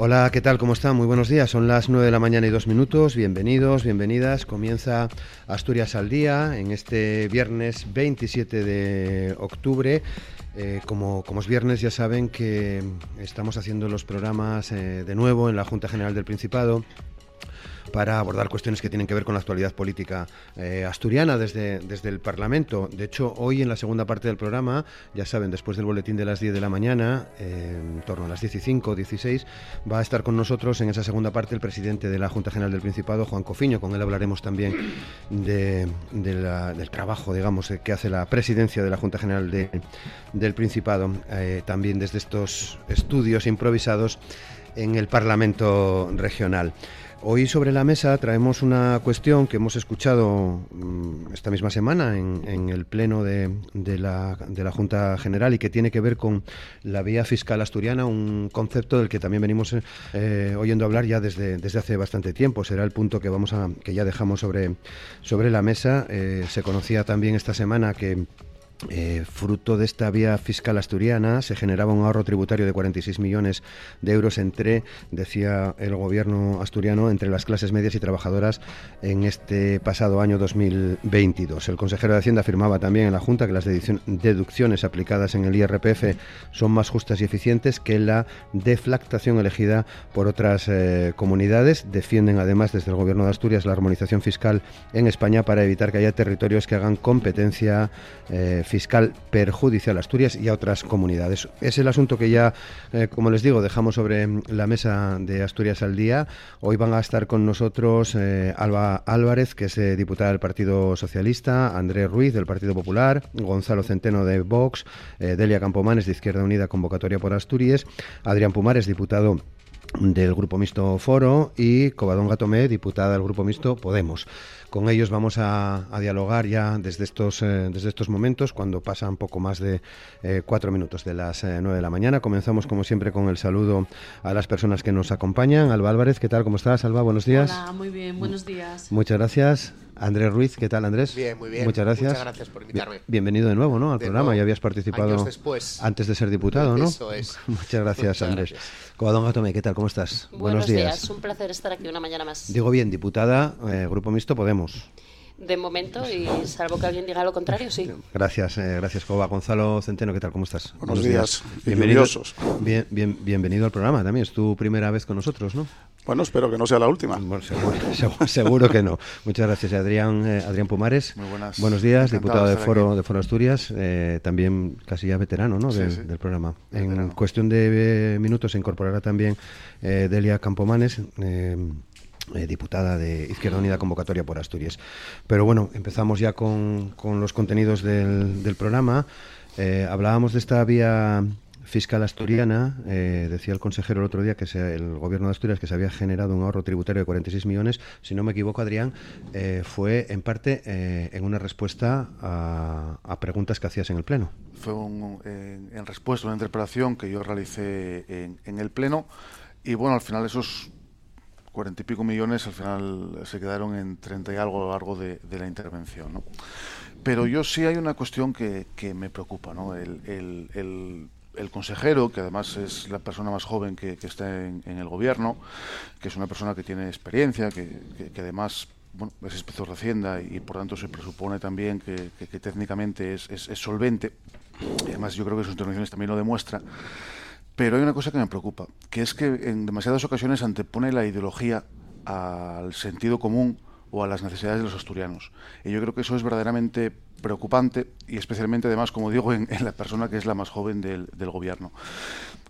Hola, ¿qué tal? ¿Cómo están? Muy buenos días. Son las 9 de la mañana y dos minutos. Bienvenidos, bienvenidas. Comienza Asturias al Día en este viernes 27 de octubre. Eh, como, como, es viernes, ya saben que estamos haciendo los programas eh, de nuevo en la Junta General del Principado para abordar cuestiones que tienen que ver con la actualidad política eh, asturiana desde, desde el Parlamento. De hecho, hoy en la segunda parte del programa, ya saben, después del boletín de las 10 de la mañana, en torno a las 15 o 16, va a estar con nosotros en esa segunda parte el presidente de la Junta General del Principado, Juan Cofiño. Con él hablaremos también de, del trabajo, digamos, que hace la presidencia de la Junta General del Principado, eh, también desde estos estudios improvisados en el Parlamento regional. Hoy sobre la mesa traemos una cuestión que hemos escuchado mm, esta misma semana en, el Pleno de, la, Junta General y que tiene que ver con la vía fiscal asturiana, un concepto del que también venimos eh, oyendo hablar ya desde, desde hace bastante tiempo. Será el punto que, vamos a, que ya dejamos sobre, sobre la mesa. Eh, se conocía también esta semana que eh, fruto de esta vía fiscal asturiana se generaba un ahorro tributario de 46 millones de euros entre, decía el gobierno asturiano, entre las clases medias y trabajadoras en este pasado año 2022. El consejero de Hacienda afirmaba también en la Junta que las deducciones aplicadas en el IRPF son más justas y eficientes que la deflactación elegida por otras eh, comunidades. Defienden además desde el gobierno de Asturias la armonización fiscal en España para evitar que haya territorios que hagan competencia eh, fiscal perjudicial a Asturias y a otras comunidades. Es el asunto que ya, eh, como les digo, dejamos sobre la mesa de Asturias al día. Hoy van a estar con nosotros eh, Alba Álvarez, que es eh, diputada del Partido Socialista, Andrés Ruiz del Partido Popular, Gonzalo Centeno de Vox, Delia Campomanes de Izquierda Unida, convocatoria por Asturias, Adrián Pumares, diputado del Grupo Mixto Foro y Covadonga Tomé, diputada del Grupo Mixto Podemos. Con ellos vamos a, dialogar ya desde estos, eh, desde estos momentos, cuando pasan poco más de eh, cuatro minutos de las eh, nueve de la mañana. Comenzamos, como siempre, con el saludo a las personas que nos acompañan. Alba Álvarez, ¿qué tal? ¿Cómo estás, Alba? Buenos días. Hola, muy bien, buenos días. Muchas gracias. Andrés Ruiz, ¿qué tal Andrés? Bien, muy bien. Muchas gracias. Muchas gracias por invitarme. Bienvenido de nuevo, ¿no? Al programa. Ya habías participado después. antes de ser diputado, ¿no? Eso es. Muchas gracias, Andrés. Covadonga Tomé, ¿qué tal? ¿Cómo estás? Buenos, días. Un placer estar aquí una mañana más. Digo bien, diputada, Grupo Mixto Podemos. De momento, y salvo que alguien diga lo contrario, sí. Gracias, eh, gracias, Coba. Gonzalo Centeno, ¿qué tal? ¿Cómo estás? Buenos, días. Bienvenidos. Bien, bien, bienvenido al programa también. Es tu primera vez con nosotros, ¿no? Bueno, espero que no sea la última. seguro, que no. Muchas gracias, Adrián, eh, Adrián Pumares. Muy buenas. Buenos días, diputado de Foro, de Foro Asturias, eh, también casi ya veterano ¿no? del programa. En cuestión de minutos se incorporará también Delia Campomanes. Eh, diputada de Izquierda Unida Convocatoria por Asturias. Pero bueno, empezamos ya con, los contenidos del, programa. Eh, hablábamos de esta vía fiscal asturiana. Eh, decía el consejero el otro día que el gobierno de Asturias que se había generado un ahorro tributario de 46 millones. Si no me equivoco, Adrián, fue en parte en una respuesta a, preguntas que hacías en el Pleno. Fue en, respuesta a una interpelación que yo realicé en, en el Pleno. Y bueno, al final esos cuarenta y pico millones al final se quedaron en treinta y algo a lo largo de, la intervención. ¿no? Pero yo sí hay una cuestión que, me preocupa. ¿no? El, consejero, que además es la persona más joven que, está en, el gobierno, que es una persona que tiene experiencia, que, además bueno, es inspector de Hacienda y por tanto se presupone también que, técnicamente es, es, solvente. Y además yo creo que sus intervenciones también lo demuestra. Pero hay una cosa que me preocupa, que es que en demasiadas ocasiones antepone la ideología al sentido común o a las necesidades de los asturianos. Y yo creo que eso es verdaderamente preocupante y especialmente además, como digo, en, la persona que es la más joven del, del gobierno.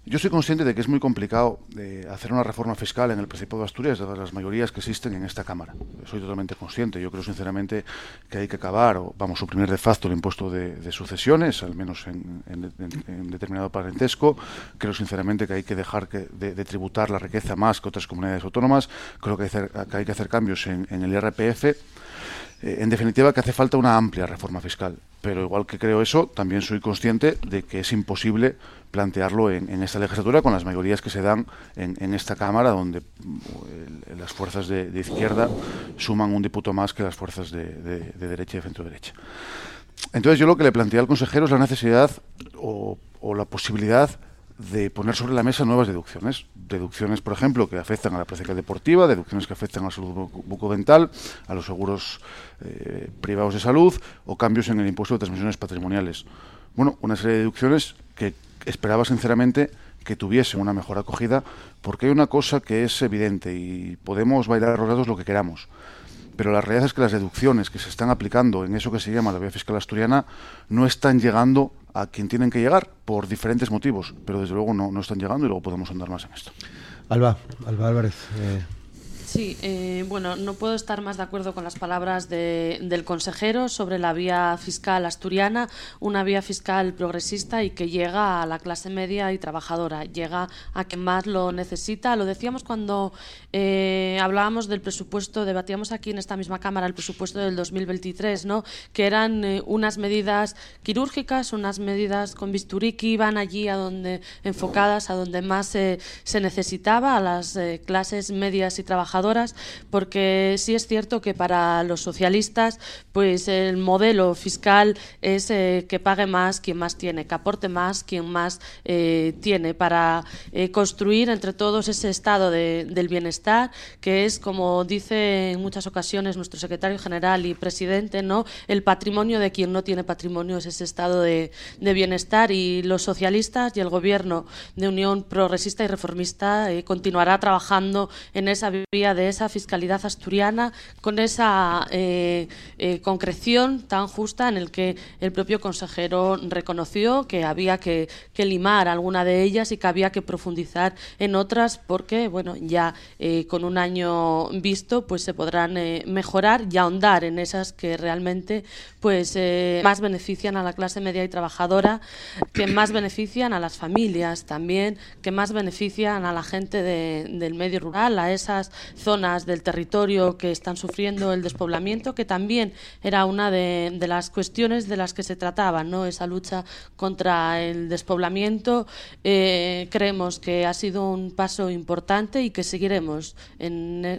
Yo soy consciente de que es muy complicado eh, hacer una reforma fiscal en el Principado de Asturias, dadas las mayorías que existen en esta Cámara. Soy totalmente consciente. Yo creo sinceramente que hay que acabar o vamos suprimir de facto el impuesto de, sucesiones, al menos en, determinado parentesco. Creo sinceramente que hay que dejar que, de, tributar la riqueza más que otras comunidades autónomas. Creo que hay, que, hay que hacer cambios en, el IRPF Eh, en definitiva, que hace falta una amplia reforma fiscal. Pero igual que creo eso, también soy consciente de que es imposible plantearlo en, esta legislatura con las mayorías que se dan en, esta Cámara, donde mm, las fuerzas de, izquierda suman un diputado más que las fuerzas de, derecha y de centro derecha. Entonces yo lo que le planteé al consejero es la necesidad o la posibilidad de poner sobre la mesa nuevas deducciones. Deducciones, por ejemplo, que afectan a la práctica deportiva, deducciones que afectan a la salud bucodental, a los seguros eh, privados de salud o cambios en el impuesto de transmisiones patrimoniales. Bueno, una serie de deducciones que esperaba sinceramente que tuviesen una mejor acogida, porque hay una cosa que es evidente y podemos bailar los datos lo que queramos pero la realidad es que las deducciones que se están aplicando en eso que se llama la vía fiscal asturiana no están llegando a quien tienen que llegar por diferentes motivos, pero desde luego no, no están llegando y luego podemos andar más en esto. Alba, Alba Álvarez. Eh, Sí, eh, bueno, no puedo estar más de acuerdo con las palabras del consejero sobre la vía fiscal asturiana, una vía fiscal progresista y que llega a la clase media y trabajadora, llega a quien más lo necesita. Lo decíamos cuando eh, hablábamos del presupuesto, debatíamos aquí en esta misma Cámara el presupuesto del 2023, ¿no? que eran eh, unas medidas quirúrgicas, unas medidas con bisturí que iban allí a donde enfocadas a donde más se necesitaba, a las clases medias y trabajadoras porque sí es cierto que para los socialistas, pues el modelo fiscal es eh, que pague más quien más tiene, que aporte más quien más eh, tiene, para eh, construir entre todos ese estado del bienestar, que es, como dice en muchas ocasiones nuestro secretario general y presidente, ¿no? el patrimonio de quien no tiene patrimonio es ese estado de, de bienestar y los socialistas y el gobierno de Unión Progresista y Reformista continuará trabajando en esa vía de esa fiscalidad asturiana con esa eh, eh, concreción tan justa en el que el propio consejero reconoció que había que, limar alguna de ellas y que había que profundizar en otras porque bueno ya eh, con un año visto pues se podrán mejorar y ahondar en esas que realmente pues más benefician a la clase media y trabajadora que más benefician a las familias también que más benefician a la gente del medio rural a esas zonas del territorio que están sufriendo el despoblamiento, que también era una de, las cuestiones de las que se trataba, ¿no? esa lucha contra el despoblamiento. Eh, creemos que ha sido un paso importante y que seguiremos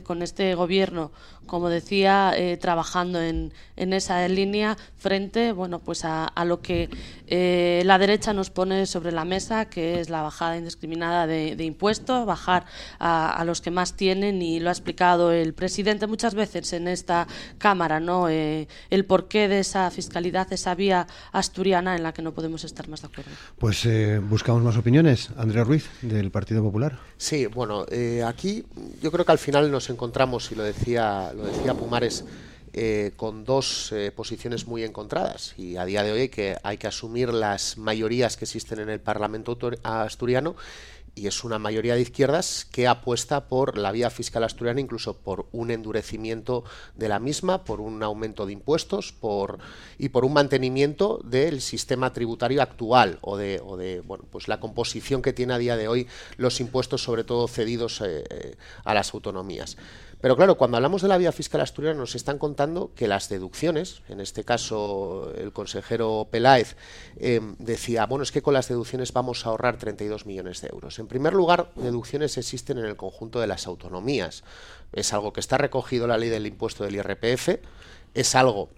con este gobierno como decía, eh, trabajando en, en, esa línea frente bueno, pues a, lo que eh, la derecha nos pone sobre la mesa, que es la bajada indiscriminada de, impuestos, bajar a, los que más tienen, y lo ha explicado el presidente muchas veces en esta Cámara, ¿no? Eh, el porqué de esa fiscalidad, esa vía asturiana en la que no podemos estar más de acuerdo. Pues buscamos más opiniones. Andrea Ruiz, del Partido Popular. Sí, bueno, aquí yo creo que al final nos encontramos, y lo decía lo decía Pumares, eh, con dos eh, posiciones muy encontradas y a día de hoy que, hay que asumir las mayorías que existen en el Parlamento asturiano y es una mayoría de izquierdas que apuesta por la vía fiscal asturiana, incluso por un endurecimiento de la misma, por un aumento de impuestos por, y por un mantenimiento del sistema tributario actual o de, o de bueno, pues la composición que tiene a día de hoy los impuestos, sobre todo cedidos eh, a las autonomías. Pero claro, cuando hablamos de la vía fiscal asturiana nos están contando que las deducciones, en este caso el consejero Peláez em, decía, bueno, es que con las deducciones vamos a ahorrar 32 millones de euros. En primer lugar, deducciones existen en el conjunto de las autonomías. Es algo que está recogido en la ley del impuesto del IRPF, es algo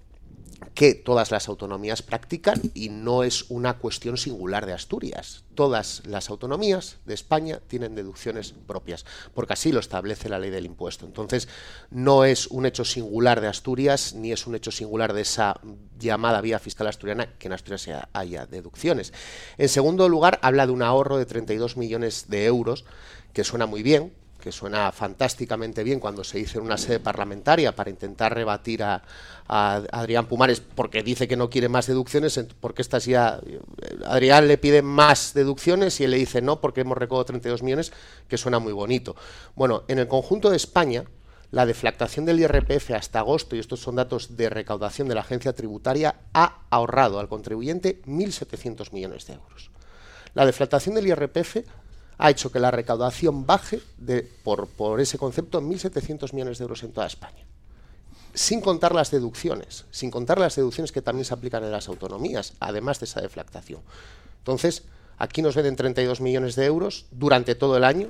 que todas las autonomías practican y no es una cuestión singular de Asturias. Todas las autonomías de España tienen deducciones propias, porque así lo establece la ley del impuesto. Entonces, no es un hecho singular de Asturias, ni es un hecho singular de esa llamada vía fiscal asturiana que en Asturias haya deducciones. En segundo lugar, habla de un ahorro de 32 millones de euros, que suena muy bien, que suena fantásticamente bien cuando se dice en una sede parlamentaria para intentar rebatir a, Adrián Pumares porque dice que no quiere más deducciones, porque estas ya Adrián le pide más deducciones y él le dice no porque hemos recaudado 32 millones, que suena muy bonito. Bueno, en el conjunto de España, la deflactación del IRPF hasta agosto, y estos son datos de recaudación de la agencia tributaria, ha ahorrado al contribuyente 1.700 millones de euros. La deflactación del IRPF ha hecho que la recaudación baje por, por ese concepto en 1.700 millones de euros en toda España. sin contar las deducciones, sin contar las deducciones que también se aplican en las autonomías, además de esa deflactación. Entonces, aquí nos venden 32 millones de euros durante todo el año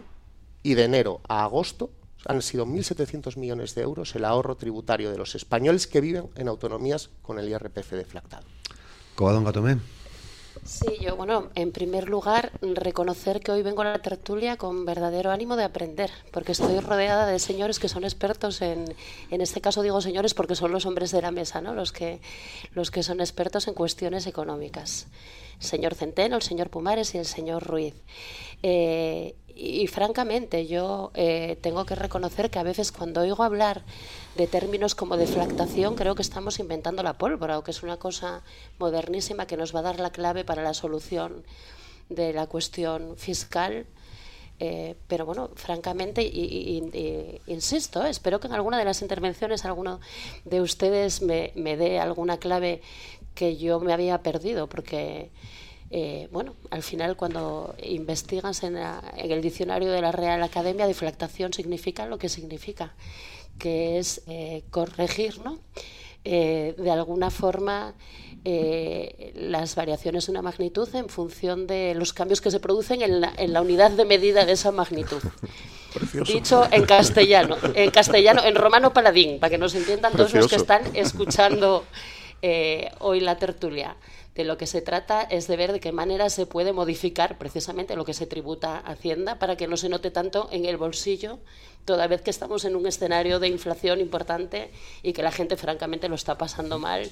y de enero a agosto han sido 1.700 millones de euros el ahorro tributario de los españoles que viven en autonomías con el IRPF deflactado. Covadonga Gatomé. Sí, yo, bueno, en primer lugar, reconocer que hoy vengo a la tertulia con verdadero ánimo de aprender, porque estoy rodeada de señores que son expertos en, en este caso digo señores porque son los hombres de la mesa, ¿no? Los que, los que son expertos en cuestiones económicas. El señor Centeno, el señor Pumares y el señor Ruiz. Eh, y, francamente, yo eh, tengo que reconocer que a veces cuando oigo hablar de términos como deflactación, creo que estamos inventando la pólvora o que es una cosa modernísima que nos va a dar la clave para la solución de la cuestión fiscal. Eh, pero bueno, francamente, insisto, espero que en alguna de las intervenciones alguno de ustedes me, dé alguna clave que yo me había perdido, porque eh, bueno, al final cuando investigas en, el diccionario de la Real Academia, deflactación significa lo que significa, que es eh, corregir, ¿no? Eh, de alguna forma las variaciones de una magnitud en función de los cambios que se producen en la, unidad de medida de esa magnitud. Dicho en castellano, en castellano, en romano paladín, para que nos entiendan todos los que están escuchando hoy la tertulia. De lo que se trata es de ver de qué manera se puede modificar precisamente lo que se tributa a Hacienda para que no se note tanto en el bolsillo, toda vez que estamos en un escenario de inflación importante y que la gente francamente lo está pasando mal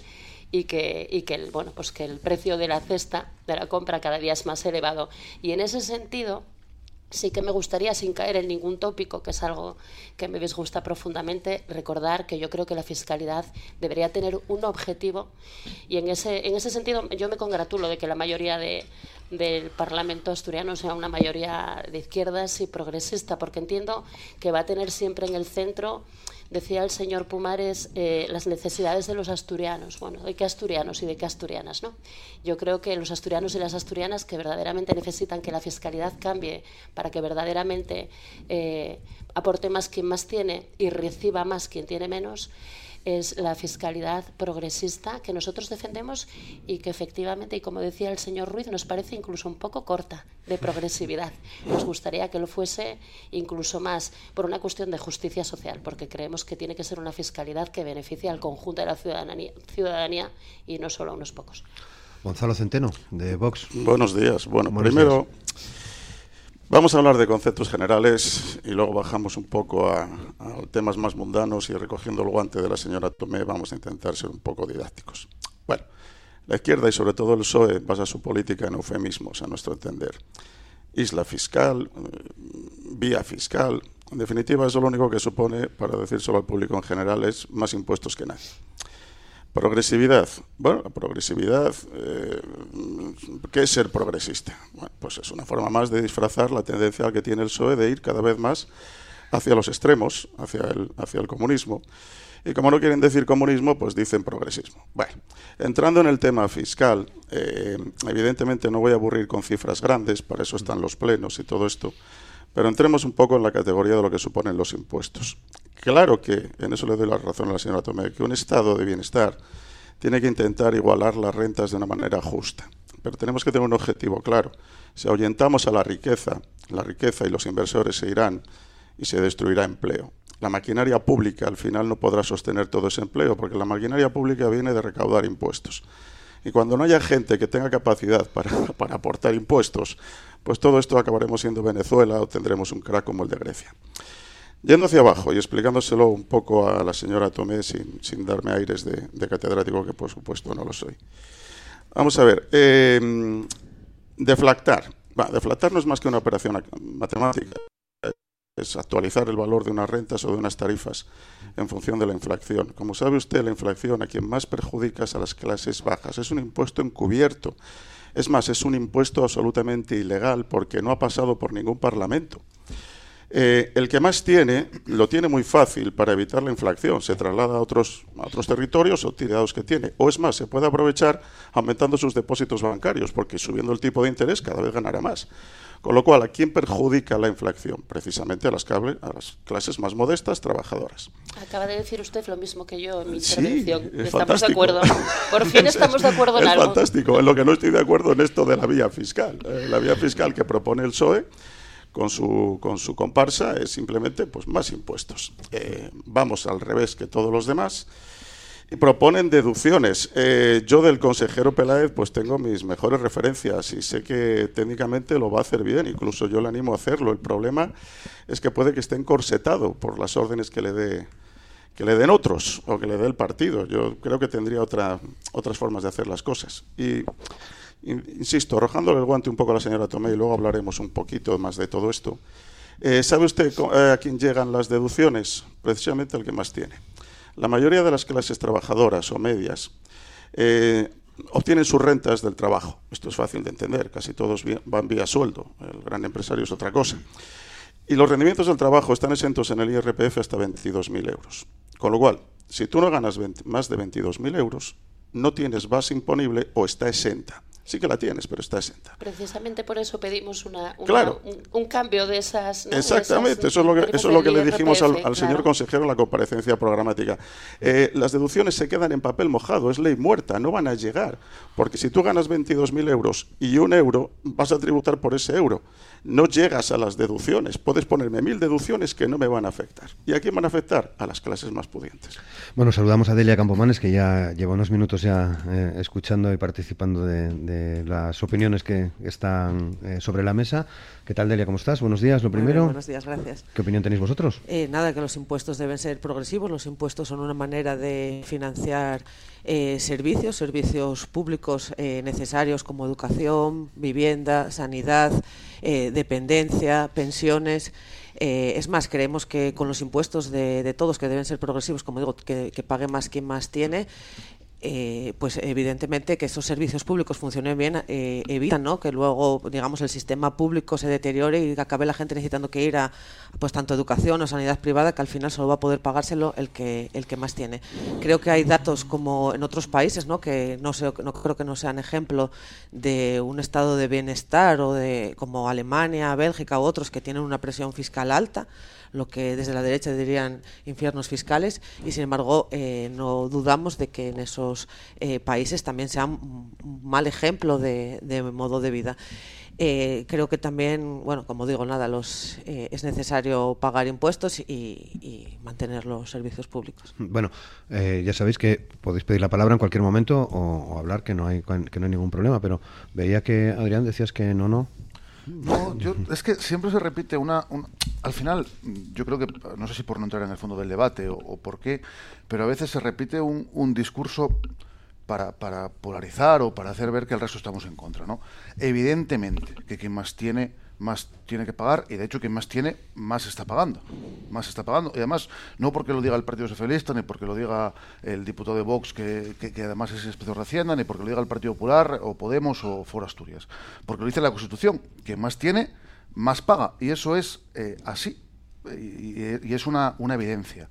y que, bueno, pues que el precio de la cesta de la compra cada día es más elevado. Y en ese sentido, Sí que me gustaría, sin caer en ningún tópico, que es algo que me disgusta profundamente, recordar que yo creo que la fiscalidad debería tener un objetivo. Y en ese, en ese sentido yo me congratulo de que la mayoría de, del Parlamento asturiano sea una mayoría de izquierdas y progresista, porque entiendo que va a tener siempre en el centro Decía el señor Pumares eh, las necesidades de los asturianos. Bueno, ¿de qué asturianos y de qué asturianas? ¿no? Yo creo que los asturianos y las asturianas que verdaderamente necesitan que la fiscalidad cambie para que verdaderamente eh, aporte más quien más tiene y reciba más quien tiene menos, es la fiscalidad progresista que nosotros defendemos y que efectivamente, y como decía el señor Ruiz, nos parece incluso un poco corta de progresividad. Nos gustaría que lo fuese incluso más por una cuestión de justicia social, porque creemos que tiene que ser una fiscalidad que beneficie al conjunto de la ciudadanía, ciudadanía y no solo a unos pocos. Gonzalo Centeno, de Vox. Buenos días. Bueno, primero... Vamos a hablar de conceptos generales y luego bajamos un poco a, temas más mundanos y recogiendo el guante de la señora Tomé vamos a intentar ser un poco didácticos. Bueno, la izquierda y sobre todo el PSOE basa su política en eufemismos, a nuestro entender. Isla fiscal, eh, vía fiscal, en definitiva eso lo único que supone, para decírselo al público en general, es más impuestos que nadie. Progresividad. Bueno, la progresividad, eh, ¿qué es ser progresista? Bueno, pues es una forma más de disfrazar la tendencia que tiene el PSOE de ir cada vez más hacia los extremos, hacia el, hacia el comunismo. Y como no quieren decir comunismo, pues dicen progresismo. Bueno, entrando en el tema fiscal, eh, evidentemente no voy a aburrir con cifras grandes, para eso están los plenos y todo esto, pero entremos un poco en la categoría de lo que suponen los impuestos. Claro que, en eso le doy la razón a la señora Tomé, que un estado de bienestar tiene que intentar igualar las rentas de una manera justa. Pero tenemos que tener un objetivo claro. Si ahuyentamos a la riqueza, la riqueza y los inversores se irán y se destruirá empleo. La maquinaria pública al final no podrá sostener todo ese empleo porque la maquinaria pública viene de recaudar impuestos. Y cuando no haya gente que tenga capacidad para, para aportar impuestos, pues todo esto acabaremos siendo Venezuela o tendremos un crack como el de Grecia. Yendo hacia abajo y explicándoselo un poco a la señora Tomé sin, sin darme aires de, catedrático, que por supuesto no lo soy. Vamos a ver, eh, deflactar. deflactar no es más que una operación matemática. Es actualizar el valor de unas rentas o de unas tarifas en función de la inflación. Como sabe usted, la inflación a quien más perjudica es a las clases bajas. Es un impuesto encubierto. Es más, es un impuesto absolutamente ilegal porque no ha pasado por ningún parlamento. Eh, el que más tiene lo tiene muy fácil para evitar la inflación. Se traslada a otros, a otros territorios o tirados que tiene. O es más, se puede aprovechar aumentando sus depósitos bancarios, porque subiendo el tipo de interés cada vez ganará más. Con lo cual, ¿a quién perjudica la inflación? Precisamente a las, a las clases más modestas, trabajadoras. Acaba de decir usted lo mismo que yo en mi intervención. estamos de acuerdo. Por fin estamos de acuerdo en es algo. fantástico. En lo que no estoy de acuerdo en esto de la vía fiscal. Eh, la vía fiscal que propone el PSOE con su, con su comparsa es simplemente pues, más impuestos. Eh, vamos al revés que todos los demás y proponen deducciones. Eh, yo del consejero Peláez pues tengo mis mejores referencias y sé que técnicamente lo va a hacer bien, incluso yo le animo a hacerlo. El problema es que puede que esté encorsetado por las órdenes que le dé que le den otros o que le dé el partido. Yo creo que tendría otra, otras formas de hacer las cosas. Y insisto, arrojándole el guante un poco a la señora Tomé y luego hablaremos un poquito más de todo esto. Eh, ¿Sabe usted eh, a quién llegan las deducciones? Precisamente al que más tiene. La mayoría de las clases trabajadoras o medias eh, obtienen sus rentas del trabajo. Esto es fácil de entender, casi todos van vía sueldo. El gran empresario es otra cosa. Y los rendimientos del trabajo están exentos en el IRPF hasta 22.000 euros. Con lo cual, si tú no ganas más de 22.000 euros, no tienes base imponible o está exenta sí que la tienes, pero está exenta. Precisamente por eso pedimos una, claro. un, cambio de esas. Exactamente, eso es lo que, eso es lo que le dijimos al, señor consejero en la comparecencia programática. Eh, las deducciones se quedan en papel mojado, es ley muerta, no van a llegar. Porque si tú ganas 22.000 euros y un euro, vas a tributar por ese euro. No llegas a las deducciones. Puedes ponerme mil deducciones que no me van a afectar. ¿Y a quién van a afectar? A las clases más pudientes. Bueno, saludamos a Delia Campomanes, que ya lleva unos minutos ya eh, escuchando y participando de las opiniones que están eh, sobre la mesa. ¿Qué tal, Delia? ¿Cómo estás? Buenos días, lo primero. buenos días, gracias. ¿Qué opinión tenéis vosotros? Eh, nada, que los impuestos deben ser progresivos. Los impuestos son una manera de financiar eh, servicios, servicios públicos necesarios como educación, vivienda, sanidad, dependencia, pensiones. es más, creemos que con los impuestos de, todos, que deben ser progresivos, como digo, que pague más quien más tiene, eh, pues evidentemente que esos servicios públicos funcionen bien eh, evitan que luego digamos el sistema público se deteriore y acabe la gente necesitando que ir a pues tanto educación o sanidad privada que al final solo va a poder pagárselo el que el que más tiene. Creo que hay datos como en otros países ¿no? que no sé, no creo que no sean ejemplo de un estado de bienestar o de como Alemania Bélgica u otros que tienen una presión fiscal alta lo que desde la derecha dirían infiernos fiscales y sin embargo eh, no dudamos de que en esos eh, países también sea un mal ejemplo de, modo de vida. Eh, creo que también, bueno, como digo, nada, los, es necesario pagar impuestos y, mantener los servicios públicos. Bueno, ya sabéis que podéis pedir la palabra en cualquier momento o, hablar, que no, hay, que no hay ningún problema, pero veía que, Adrián, decías que no, no. No, yo, es que siempre se repite una, Al final, yo creo que, no sé si por no entrar en el fondo del debate o, por qué, pero a veces se repite un, un discurso para, para, polarizar o para hacer ver que el resto estamos en contra, ¿no? Evidentemente que quien más tiene más tiene que pagar y de hecho quien más tiene más está pagando más está pagando y además no porque lo diga el Partido Socialista ni porque lo diga el diputado de Vox que, además es inspector de Hacienda ni porque lo diga el Partido Popular o Podemos o Foro Asturias porque lo dice la Constitución quien más tiene más paga. Y eso es eh, así. Y, es una, una, evidencia.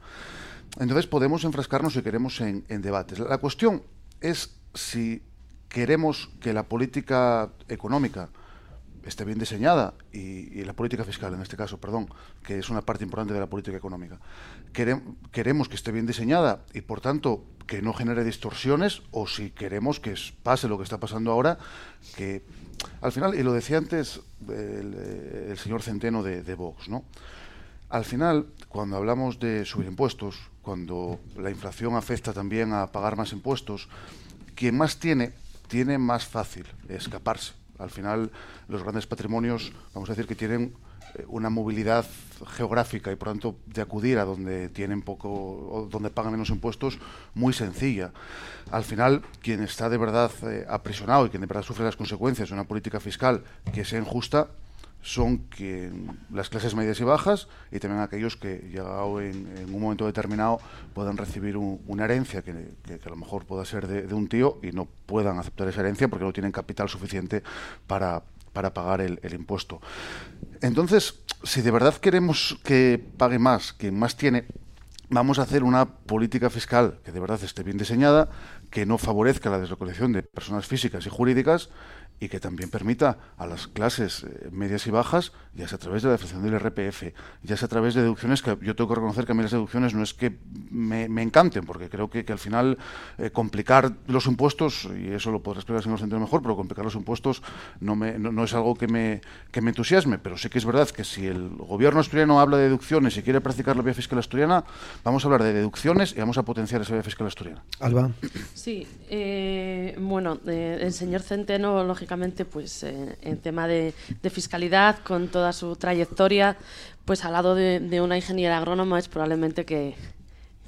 Entonces podemos enfrascarnos si queremos en, en debates. La cuestión es si queremos que la política económica esté bien diseñada y, la política fiscal, en este caso, perdón, que es una parte importante de la política económica, queremos que esté bien diseñada y, por tanto, que no genere distorsiones o si queremos que pase lo que está pasando ahora, que al final, y lo decía antes el, señor Centeno de, de Vox, ¿no? Al final, cuando hablamos de subir impuestos, cuando la inflación afecta también a pagar más impuestos, quien más tiene, tiene más fácil escaparse al final, los grandes patrimonios, vamos a decir que tienen eh, una movilidad geográfica y por tanto de acudir a donde tienen poco o donde pagan menos impuestos muy sencilla. Al final, quien está de verdad eh, aprisionado y quien de verdad sufre las consecuencias de una política fiscal que sea injusta son las clases medias y bajas y también aquellos que, llegado en, un momento determinado, puedan recibir una herencia que, a lo mejor pueda ser de, un tío y no puedan aceptar esa herencia porque no tienen capital suficiente para, para pagar el, impuesto. Entonces, si de verdad queremos que pague más quien más tiene, vamos a hacer una política fiscal que de verdad esté bien diseñada, que no favorezca la deslocalización de personas físicas y jurídicas y que también permita a las clases eh, medias y bajas, ya sea a través de la definición del RPF, ya sea a través de deducciones, que yo tengo que reconocer que a mí las deducciones no es que me, encanten, porque creo que, al final eh, complicar los impuestos, y eso lo podrá explicar el señor Centeno mejor, pero complicar los impuestos no, me, no, es algo que me, que me entusiasme, pero sí que es verdad que si el gobierno asturiano habla de deducciones y quiere practicar la vía fiscal asturiana, vamos a hablar de deducciones y vamos a potenciar esa vía fiscal asturiana. Alba. Sí, eh, bueno, el señor Centeno, lógicamente, pues eh, en tema de, fiscalidad, con toda su trayectoria, pues al lado de, una ingeniera agrónoma es probablemente que,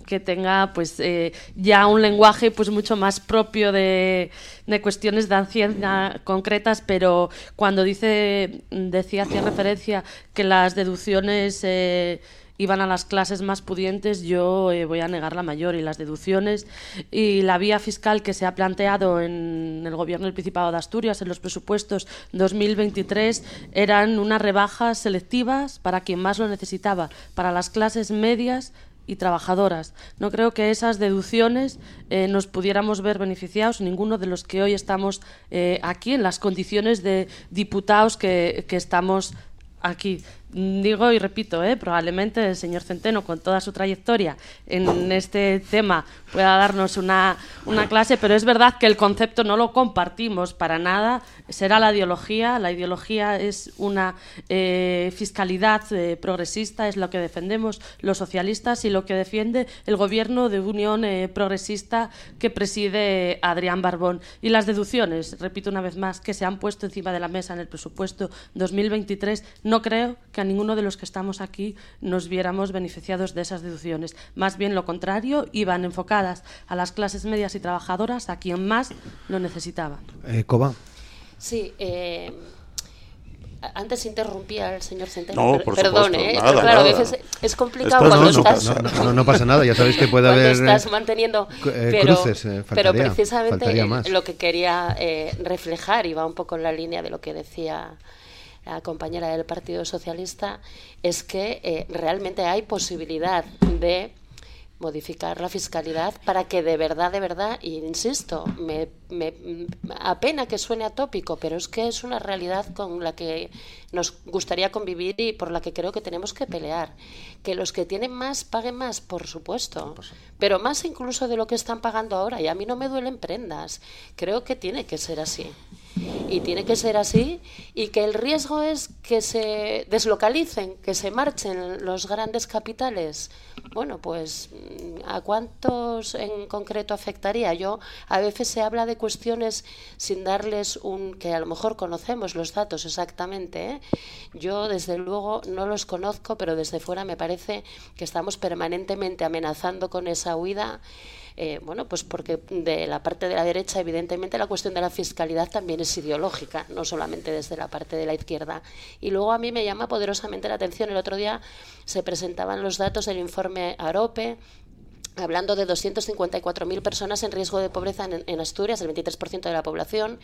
que tenga pues eh, ya un lenguaje pues mucho más propio de, de cuestiones de ciencia concretas, pero cuando dice, decía, hacía referencia que las deducciones eh, iban a las clases más pudientes, yo eh, voy a negar la mayor y las deducciones y la vía fiscal que se ha planteado en el gobierno del Principado de Asturias en los presupuestos 2023 eran unas rebajas selectivas para quien más lo necesitaba, para las clases medias y trabajadoras. No creo que esas deducciones eh, nos pudiéramos ver beneficiados, ninguno de los que hoy estamos eh, aquí, en las condiciones de diputados que, que estamos aquí digo y repito, ¿eh? probablemente el señor Centeno, con toda su trayectoria en este tema, pueda darnos una, una, clase, pero es verdad que el concepto no lo compartimos para nada. Será la ideología. La ideología es una eh, fiscalidad eh, progresista, es lo que defendemos los socialistas y lo que defiende el gobierno de Unión Progresista que preside Adrián Barbón. Y las deducciones, repito una vez más, que se han puesto encima de la mesa en el presupuesto 2023, no creo que a ninguno de los que estamos aquí nos viéramos beneficiados de esas deducciones. Más bien lo contrario, iban enfocadas a las clases medias y trabajadoras, a quien más lo necesitaba. Eh, Coba. Sí, eh, antes interrumpía al señor Centeno. No, por Perdón, ¿eh? claro, nada. es complicado cuando no, estás. No, no, pasa nada, ya sabéis que puede haber. estás manteniendo. Eh, pero, cruces, eh, pero precisamente lo que quería eh, reflejar, y va un poco en la línea de lo que decía la compañera del Partido Socialista, es que eh, realmente hay posibilidad de modificar la fiscalidad para que de verdad, de verdad, insisto, me, me apena que suene atópico, pero es que es una realidad con la que nos gustaría convivir y por la que creo que tenemos que pelear. Que los que tienen más paguen más, por supuesto, pero más incluso de lo que están pagando ahora. Y a mí no me duelen prendas. Creo que tiene que ser así. Y tiene que ser así y que el riesgo es que se deslocalicen, que se marchen los grandes capitales. Bueno, pues ¿a cuántos en concreto afectaría? Yo a veces se habla de cuestiones sin darles un que a lo mejor conocemos los datos exactamente. ¿eh? Yo desde luego no los conozco, pero desde fuera me parece que estamos permanentemente amenazando con esa huida eh, bueno, pues porque de la parte de la derecha, evidentemente, la cuestión de la fiscalidad también es ideológica, no solamente desde la parte de la izquierda. Y luego a mí me llama poderosamente la atención, el otro día se presentaban los datos del informe AROPE, hablando de 254.000 personas en riesgo de pobreza en, Asturias, el 23% de la población,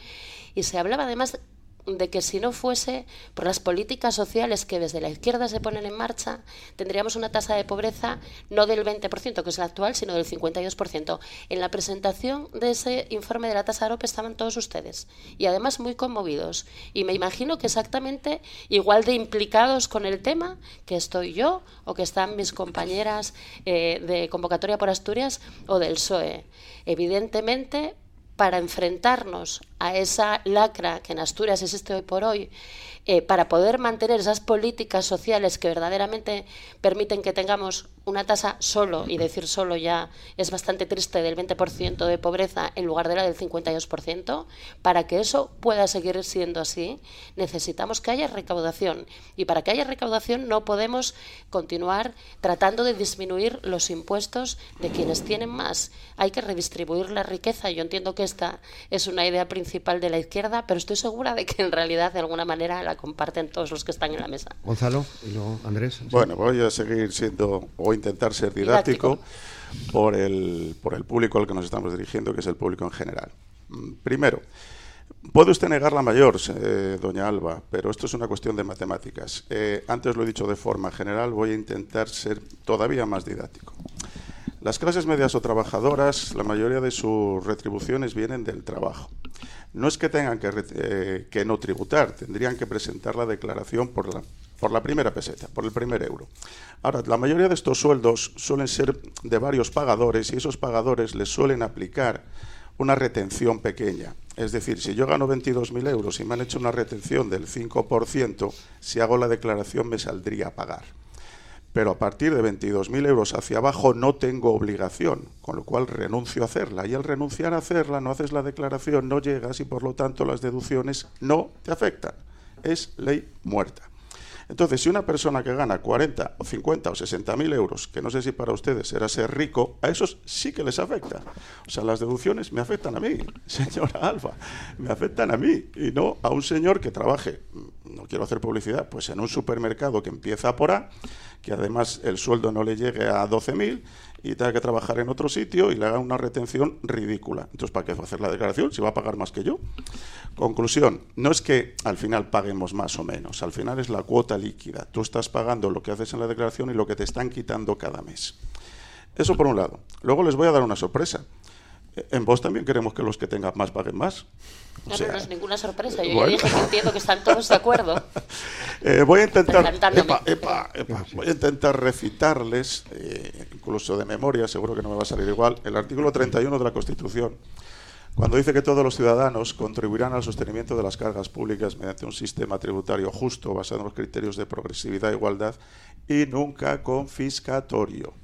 y se hablaba además de que si no fuese por las políticas sociales que desde la izquierda se ponen en marcha, tendríamos una tasa de pobreza no del 20%, que es la actual, sino del 52%. En la presentación de ese informe de la tasa AROPE estaban todos ustedes y además muy conmovidos. Y me imagino que exactamente igual de implicados con el tema que estoy yo o que están mis compañeras eh, de convocatoria por Asturias o del PSOE. Evidentemente, para enfrentarnos a esa lacra que en Asturias existe hoy por hoy, eh, para poder mantener esas políticas sociales que verdaderamente permiten que tengamos una tasa solo, y decir solo ya es bastante triste, del 20% de pobreza en lugar de la del 52%, para que eso pueda seguir siendo así, necesitamos que haya recaudación. Y para que haya recaudación no podemos continuar tratando de disminuir los impuestos de quienes tienen más. Hay que redistribuir la riqueza. Yo entiendo que esta es una idea principal de la izquierda, pero estoy segura de que en realidad de alguna manera la comparten todos los que están en la mesa. Gonzalo y luego Andrés. Bueno, voy a seguir siendo o intentar ser didáctico, Por, el, por el público al que nos estamos dirigiendo, que es el público en general. Mm, primero, Puede usted negar la mayor, eh, doña Alba, pero esto es una cuestión de matemáticas. Eh, antes lo he dicho de forma general, voy a intentar ser todavía más didáctico. Las clases medias o trabajadoras, la mayoría de sus retribuciones vienen del trabajo. No es que tengan que, eh, que no tributar, tendrían que presentar la declaración por la, por la primera peseta, por el primer euro. Ahora, la mayoría de estos sueldos suelen ser de varios pagadores y esos pagadores les suelen aplicar una retención pequeña. Es decir, si yo gano 22.000 euros y me han hecho una retención del 5%, si hago la declaración me saldría a pagar. Pero a partir de 22.000 euros hacia abajo no tengo obligación, con lo cual renuncio a hacerla. Y al renunciar a hacerla, no haces la declaración, no llegas y por lo tanto las deducciones no te afectan. Es ley muerta. Entonces, si una persona que gana 40 o 50 o 60 mil euros, que no sé si para ustedes será ser rico, a esos sí que les afecta. O sea, las deducciones me afectan a mí, señora Alfa, me afectan a mí y no a un señor que trabaje, no quiero hacer publicidad, pues en un supermercado que empieza por A, que además el sueldo no le llegue a 12.000 y tenga que trabajar en otro sitio y le haga una retención ridícula. Entonces, ¿para qué va a hacer la declaración si va a pagar más que yo? Conclusión, no es que al final paguemos más o menos, al final es la cuota líquida. Tú estás pagando lo que haces en la declaración y lo que te están quitando cada mes. Eso por un lado. Luego les voy a dar una sorpresa. En vos también queremos que los que tengan más paguen más. No, es ninguna sorpresa. Yo ya dije que entiendo que están todos de acuerdo. Eh, voy a intentar, voy a intentar recitarles, eh, incluso de memoria, seguro que no me va a salir igual, el artículo 31 de la Constitución, cuando dice que todos los ciudadanos contribuirán al sostenimiento de las cargas públicas mediante un sistema tributario justo basado en los criterios de progresividad e igualdad y nunca confiscatorio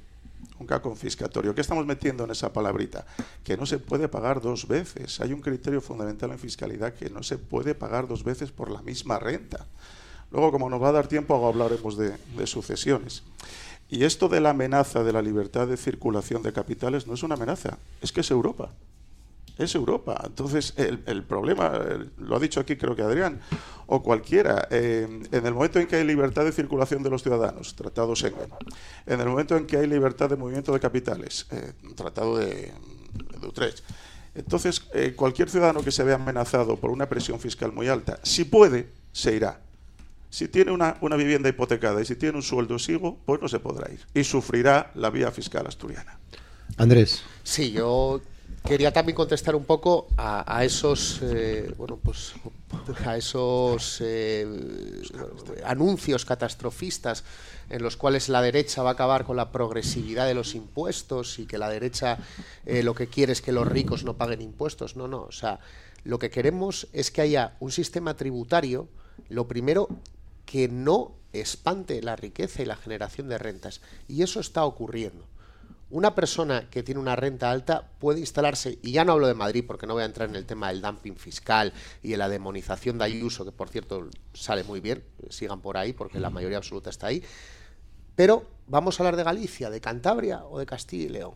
nunca confiscatorio. ¿Qué estamos metiendo en esa palabrita? Que no se puede pagar dos veces. Hay un criterio fundamental en fiscalidad que no se puede pagar dos veces por la misma renta. Luego, como nos va a dar tiempo, hablaremos de, de sucesiones. Y esto de la amenaza de la libertad de circulación de capitales no es una amenaza, es que es Europa es Europa. Entonces, el, problema, lo ha dicho aquí creo que Adrián, o cualquiera, eh, en el momento en que hay libertad de circulación de los ciudadanos, Tratado Schengen, en el momento en que hay libertad de movimiento de capitales, eh, Tratado de, Utrecht, entonces eh, cualquier ciudadano que se vea amenazado por una presión fiscal muy alta, si puede, se irá. Si tiene una, una vivienda hipotecada y si tiene un sueldo sigo, pues no se podrá ir. Y sufrirá la vía fiscal asturiana. Andrés. Sí, yo quería también contestar un poco a, esos eh, bueno pues a esos eh, anuncios catastrofistas en los cuales la derecha va a acabar con la progresividad de los impuestos y que la derecha eh, lo que quiere es que los ricos no paguen impuestos. No no o sea lo que queremos es que haya un sistema tributario lo primero que no espante la riqueza y la generación de rentas. Y eso está ocurriendo una persona que tiene una renta alta puede instalarse, y ya no hablo de Madrid porque no voy a entrar en el tema del dumping fiscal y de la demonización de Ayuso, que por cierto sale muy bien, sigan por ahí porque la mayoría absoluta está ahí, pero vamos a hablar de Galicia, de Cantabria o de Castilla y León.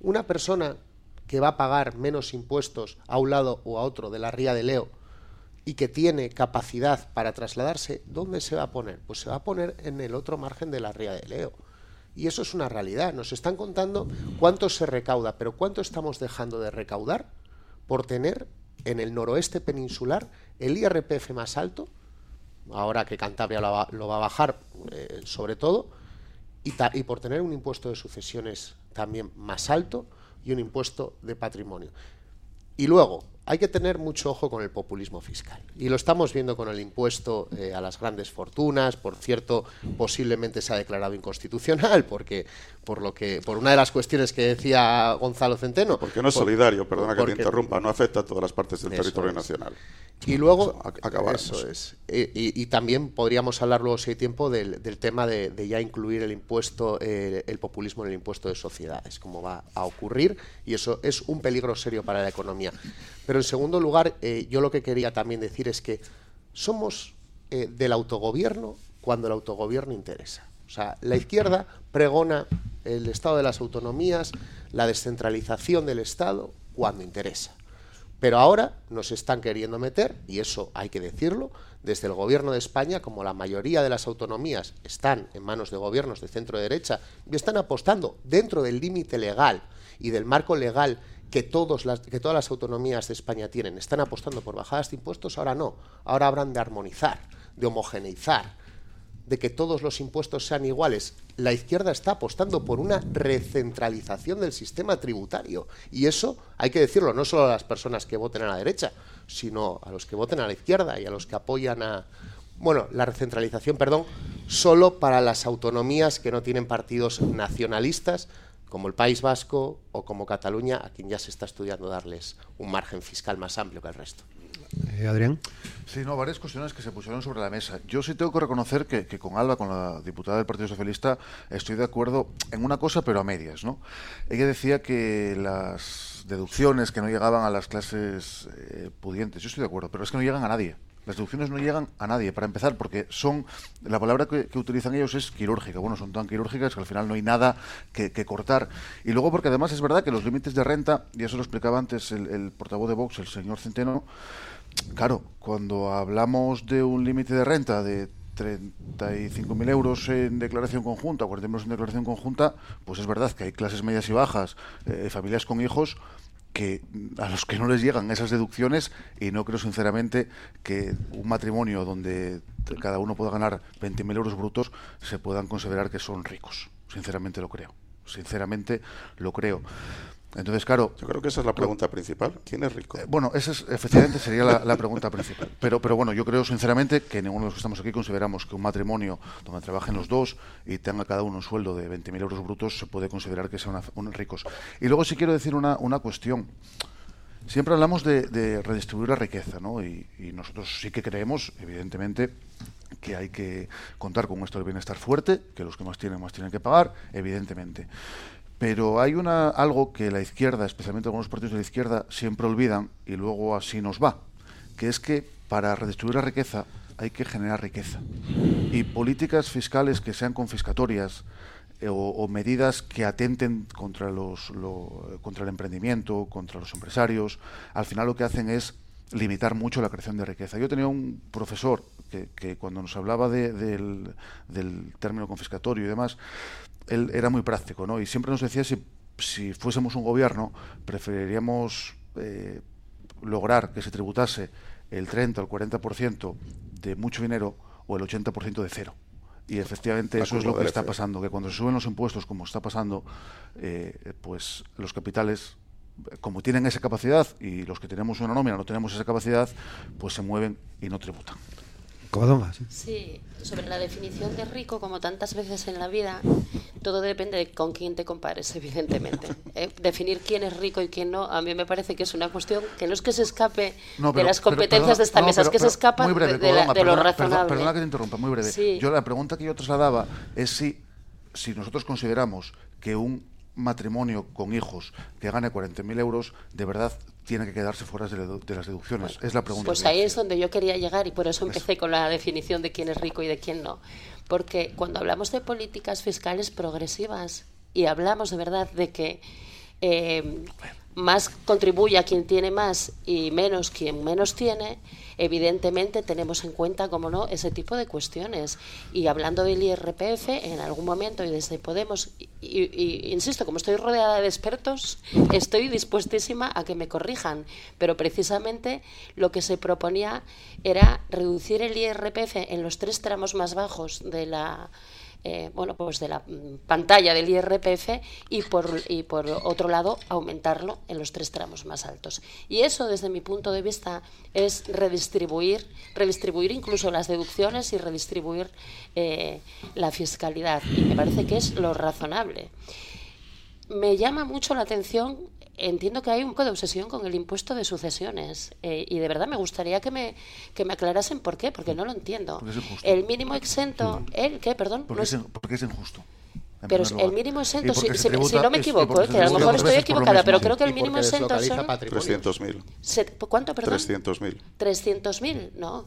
Una persona que va a pagar menos impuestos a un lado o a otro de la ría de Leo y que tiene capacidad para trasladarse, ¿dónde se va a poner? Pues se va a poner en el otro margen de la ría de Leo. Y eso es una realidad. Nos están contando cuánto se recauda, pero cuánto estamos dejando de recaudar por tener en el noroeste peninsular el IRPF más alto, ahora que Cantabria lo va, a bajar eh, sobre todo, y, y por tener un impuesto de sucesiones también más alto y un impuesto de patrimonio. Y luego, hay que tener mucho ojo con el populismo fiscal. Y lo estamos viendo con el impuesto eh, a las grandes fortunas. Por cierto, posiblemente se ha declarado inconstitucional, porque por lo que por una de las cuestiones que decía Gonzalo Centeno. Porque no es solidario, perdona que te interrumpa, no afecta a todas las partes del territorio nacional. Y luego, eso es. Y, también podríamos hablar luego, si hay tiempo, del, tema de, ya incluir el impuesto, eh, el populismo en el impuesto de sociedades, como va a ocurrir, y eso es un peligro serio para la economía. Pero en segundo lugar, eh, yo lo que quería también decir es que somos eh, del autogobierno cuando el autogobierno interesa. O sea, la izquierda pregona el Estado de las autonomías, la descentralización del Estado cuando interesa. Pero ahora nos están queriendo meter, y eso hay que decirlo, desde el gobierno de España, como la mayoría de las autonomías están en manos de gobiernos de centro derecha y están apostando dentro del límite legal y del marco legal que, todos las, que todas las autonomías de España tienen, están apostando por bajadas de impuestos, ahora no. Ahora habrán de armonizar, de homogeneizar, de que todos los impuestos sean iguales. La izquierda está apostando por una recentralización del sistema tributario. Y eso hay que decirlo no solo a las personas que voten a la derecha, sino a los que voten a la izquierda y a los que apoyan a, bueno, la recentralización, perdón, solo para las autonomías que no tienen partidos nacionalistas, como el País Vasco o como Cataluña, a quien ya se está estudiando darles un margen fiscal más amplio que el resto. Eh, Adrián. Sí, no, varias cuestiones que se pusieron sobre la mesa. Yo sí tengo que reconocer que, que, con Alba, con la diputada del Partido Socialista, estoy de acuerdo en una cosa, pero a medias, ¿no? Ella decía que las deducciones que no llegaban a las clases eh, pudientes, yo estoy de acuerdo, pero es que no llegan a nadie. Las deducciones no llegan a nadie, para empezar, porque son, la palabra que, que, utilizan ellos es quirúrgica. Bueno, son tan quirúrgicas que al final no hay nada que, que cortar. Y luego porque además es verdad que los límites de renta, y eso lo explicaba antes el, el portavoz de Vox, el señor Centeno, claro, cuando hablamos de un límite de renta de 35.000 euros en declaración conjunta, 40.000 euros en declaración conjunta, pues es verdad que hay clases medias y bajas, eh, familias con hijos, que a los que no les llegan esas deducciones y no creo sinceramente que un matrimonio donde cada uno pueda ganar 20.000 euros brutos se puedan considerar que son ricos. Sinceramente lo creo. Sinceramente lo creo. Entonces, claro. Yo creo que esa es la pregunta principal. ¿Quién es rico? Eh, bueno, esa es, efectivamente sería la, la, pregunta principal. Pero, pero bueno, yo creo sinceramente que ninguno de los que estamos aquí consideramos que un matrimonio donde trabajen los dos y tenga cada uno un sueldo de 20.000 euros brutos se puede considerar que sean una, ricos. Y luego sí quiero decir una, una cuestión. Siempre hablamos de, de redistribuir la riqueza, ¿no? Y, y, nosotros sí que creemos, evidentemente, que hay que contar con un estado de bienestar fuerte, que los que más tienen más tienen que pagar, evidentemente. Pero hay una, algo que la izquierda, especialmente algunos partidos de la izquierda, siempre olvidan y luego así nos va, que es que para redistribuir la riqueza hay que generar riqueza. Y políticas fiscales que sean confiscatorias eh, o, medidas que atenten contra, los, lo, contra el emprendimiento, contra los empresarios, al final lo que hacen es limitar mucho la creación de riqueza. Yo tenía un profesor que, que cuando nos hablaba de, del, del término confiscatorio y demás, él era muy práctico, ¿no? Y siempre nos decía si, si fuésemos un gobierno, preferiríamos eh, lograr que se tributase el 30 o el 40% de mucho dinero o el 80% de cero. Y efectivamente eso es lo que está pasando, que cuando se suben los impuestos, como está pasando, eh, pues los capitales, como tienen esa capacidad y los que tenemos una nómina no tenemos esa capacidad, pues se mueven y no tributan. Covadonga, ¿sí? sí, sobre la definición de rico, como tantas veces en la vida, todo depende de con quién te compares, evidentemente. Eh, definir quién es rico y quién no, a mí me parece que es una cuestión que no es que se escape no, pero, de las competencias pero, perdona, de esta no, mesa, es que se escapa breve, de, de, la, de, lo razonable. Perdona, perdona, que te interrumpa, muy breve. Sí. Yo la pregunta que yo trasladaba es si, si nosotros consideramos que un matrimonio con hijos que gane 40.000 euros, de verdad tiene que quedarse fuera de, de las deducciones? Bueno, es la pregunta. Pues ahí es donde yo quería llegar y por eso empecé con la definición de quién es rico y de quién no. Porque cuando hablamos de políticas fiscales progresivas y hablamos de verdad de que eh, más contribuye a quien tiene más y menos quien menos tiene, evidentemente tenemos en cuenta, como no, ese tipo de cuestiones. Y hablando del IRPF, en algún momento y desde Podemos, y, insisto, como estoy rodeada de expertos, estoy dispuestísima a que me corrijan, pero precisamente lo que se proponía era reducir el IRPF en los tres tramos más bajos de la eh, bueno, pues de la mm, pantalla del IRPF y por, y por otro lado aumentarlo en los tres tramos más altos. Y eso, desde mi punto de vista, es redistribuir, redistribuir incluso las deducciones y redistribuir eh, la fiscalidad. Y me parece que es lo razonable. Me llama mucho la atención entiendo que hay un poco de obsesión con el impuesto de sucesiones eh, y de verdad me gustaría que me, que me aclarasen por qué, porque no lo entiendo. El mínimo exento, sí. ¿el qué? Perdón. Porque, no es, porque es injusto. Pero el mínimo exento, si, si, si, no me equivoco, eh, que a lo mejor estoy equivocada, pero creo que el mínimo exento son... 300.000. ¿Cuánto, perdón? 300.000. 300.000, no.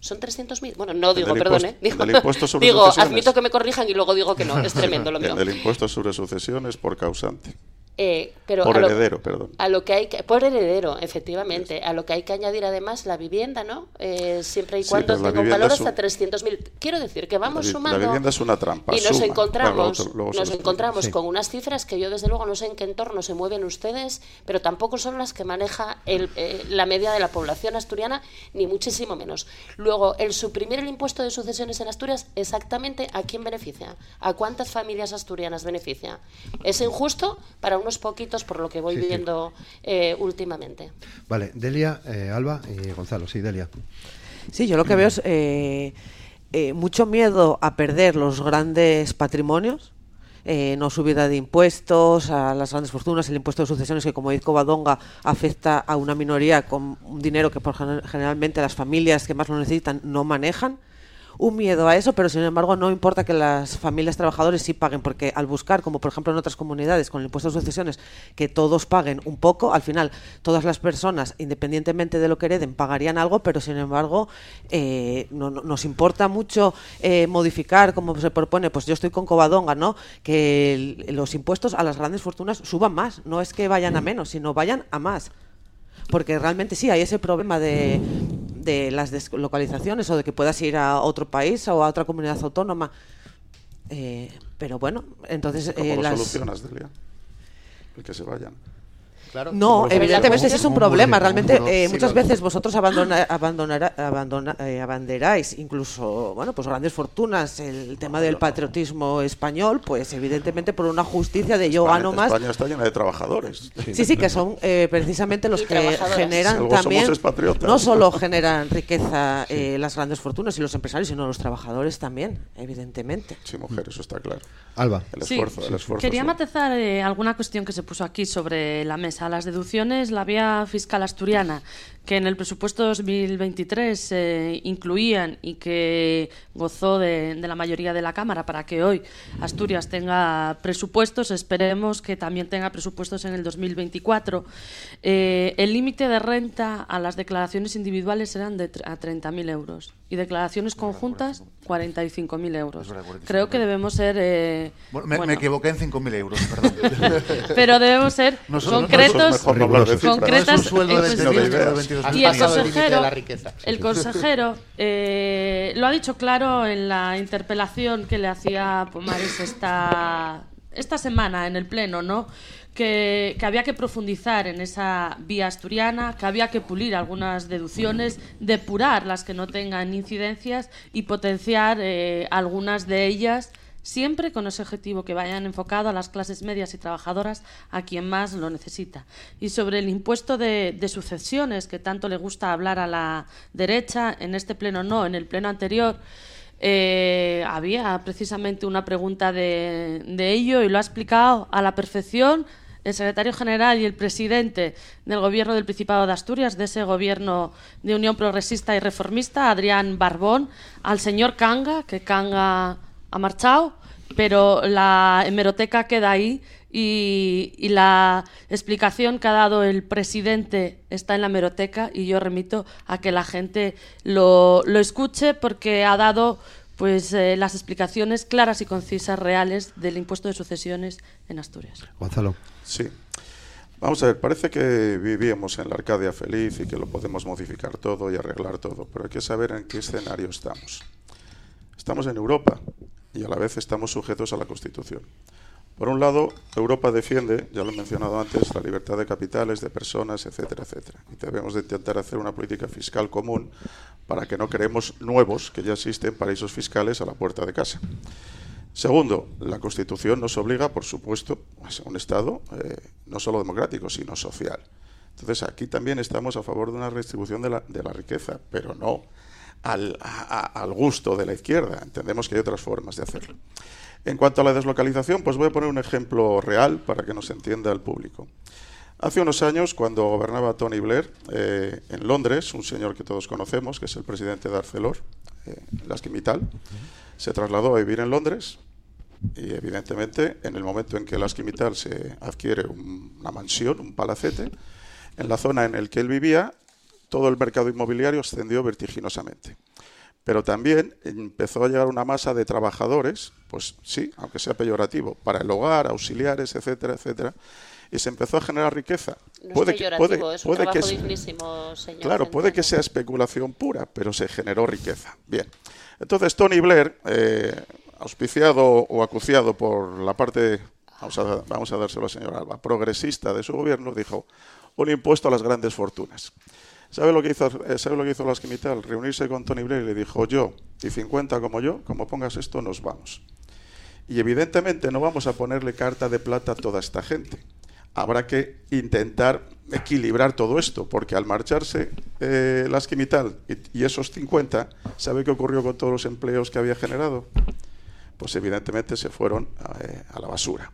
Son 300.000. Bueno, no digo, perdón, ¿eh? Digo, el impuesto sobre digo admito que me corrijan y luego digo que no. Es tremendo lo mío. El impuesto sobre sucesiones por causante. Eh, pero por a lo, heredero, perdón. A lo que hay que, por heredero, efectivamente. A lo que hay que añadir además la vivienda, ¿no? Eh, siempre y cuando tenga un valor hasta un- 300.000. Quiero decir que vamos La sumando. La vivienda es una trampa. y nos suma. encontramos, Luego- luego se nos encontramos Sí. con unas cifras que yo desde luego no sé en qué entorno se mueven ustedes, pero tampoco son las que maneja el, eh, la media de la población asturiana, ni muchísimo menos. Luego, el suprimir el impuesto de sucesiones en Asturias, exactamente a quién beneficia, a cuántas familias asturianas beneficia. Es injusto para unos poquitos, por lo que voy Sí, sí. viendo eh, últimamente. Vale, Delia, eh, Alba y Gonzalo. Sí, Delia. Sí, yo lo que veo es eh, eh, mucho miedo a perder los grandes patrimonios, eh, no subida de impuestos a las grandes fortunas, el impuesto de sucesiones que, como dice Covadonga, afecta a una minoría con un dinero que por gener- generalmente las familias que más lo necesitan no manejan. Un miedo a eso, pero sin embargo no importa que las familias trabajadores sí paguen, porque al buscar, como por ejemplo en otras comunidades con el impuesto de sucesiones, que todos paguen un poco, al final todas las personas, independientemente de lo que hereden, pagarían algo, pero sin embargo eh, no- no- nos importa mucho eh, modificar, como se propone, pues yo estoy con Covadonga, ¿no? Que el- los impuestos a las grandes fortunas suban más, no es que vayan a menos, sino vayan a más porque realmente sí hay ese problema de, de las deslocalizaciones o de que puedas ir a otro país o a otra comunidad autónoma. Eh, pero bueno, entonces ¿Cómo eh, lo las... solucionas, Delia? El que se vayan. Claro. No, evidentemente ese es un problema. Realmente eh, Sí, muchas veces vosotros abandona, abandonará- abandona- eh, abanderáis incluso, bueno, pues grandes fortunas, el tema del patriotismo español, pues evidentemente por una justicia de yo España- gano más. España está llena de trabajadores. Sí, sí, que son eh, precisamente los Y que generan también, no solo generan riqueza eh, las grandes fortunas y los empresarios, sino los trabajadores también, evidentemente. Sí, mujer, eso está claro. Alba. El Sí. esfuerzo, el esfuerzo. Quería sí. matizar eh, alguna cuestión que se puso aquí sobre la mesa. Las deducciones, la vía fiscal asturiana, que en el presupuesto 2023 se incluían y que gozó de, la mayoría de la Cámara para que hoy Asturias tenga presupuestos, esperemos que también tenga presupuestos en el 2024. Eh, el límite de renta a las declaraciones individuales eran de a 30.000 euros y declaraciones conjuntas 45.000 euros. Es verdad, 45.000. Creo que debemos ser... eh, Bueno, me, bueno, me equivoqué en 5.000 euros, perdón. pero debemos ser No son- concretos, Mejor no concretas. No es un sueldo de 22.000, ideas. de 22.000 Has y el de consejero, la el consejero eh, lo ha dicho claro en la interpelación que le hacía Pomares esta, esta semana en el Pleno, ¿no? Que, había que profundizar en esa vía asturiana, que había que pulir algunas deducciones, depurar las que no tengan incidencias y potenciar eh, algunas de ellas siempre con ese objetivo que vayan enfocado a las clases medias y trabajadoras, a quien más lo necesita. Y sobre el impuesto de sucesiones, que tanto le gusta hablar a la derecha, en este pleno no, en el pleno anterior eh, había precisamente una pregunta de, de ello y lo ha explicado a la perfección el secretario general y el presidente del gobierno del Principado de Asturias, de ese gobierno de Unión Progresista y Reformista, Adrián Barbón, al señor Canga, que Canga ha marchado, pero la hemeroteca queda ahí y, y la explicación que ha dado el presidente está en la hemeroteca y yo remito a que la gente lo, lo escuche porque ha dado pues eh, las explicaciones claras y concisas reales del impuesto de sucesiones en Asturias. Gonzalo. Sí. Vamos a ver, parece que vivíamos en la Arcadia feliz y que lo podemos modificar todo y arreglar todo, pero hay que saber en qué escenario estamos. Estamos en Europa y a la vez estamos sujetos a la Constitución. Por un lado, Europa defiende, ya lo he mencionado antes, la libertad de capitales, de personas, etcétera, etcétera. Y debemos de intentar hacer una política fiscal común para que no creemos nuevos, que ya existen paraísos fiscales a la puerta de casa. Segundo, la Constitución nos obliga, por supuesto, a un Estado eh, no solo democrático, sino social. Entonces, aquí también estamos a favor de una redistribución de la, riqueza, pero no al gusto de la izquierda. Entendemos que hay otras formas de hacerlo. En cuanto a la deslocalización, pues voy a poner un ejemplo real para que nos entienda el público. Hace unos años, cuando gobernaba Tony Blair, eh, en Londres, un señor que todos conocemos, que es el presidente de Arcelor, eh, se trasladó a vivir en Londres y evidentemente en el momento en que Lasky Mittal se adquiere un- una mansión, un palacete, en la zona en el que él vivía, todo el mercado inmobiliario ascendió vertiginosamente. Pero también empezó a llegar una masa de trabajadores, pues sí, aunque sea peyorativo, para el hogar, auxiliares, etcétera, etcétera, y se empezó a generar riqueza. No puede es que, puede, puede, es un puede que, dignísimo, señor Claro, puede que sea especulación pura, pero se generó riqueza. Bien. Entonces, Tony Blair, eh, auspiciado o acuciado por la parte, vamos a, vamos a dárselo al señor Alba, progresista de su gobierno, dijo un impuesto a las grandes fortunas. ¿Sabe lo que hizo, eh, ¿sabe lo que hizo Esquimital? Reunirse con Tony Blair y le dijo, yo y 50 como yo, como pongas esto, nos vamos. Y evidentemente no vamos a ponerle carta de plata a toda esta gente. Habrá que intentar equilibrar todo esto, porque al marcharse eh, la Esquimital y, y esos 50, ¿sabe qué ocurrió con todos los empleos que había generado? Pues evidentemente se fueron eh, a la basura.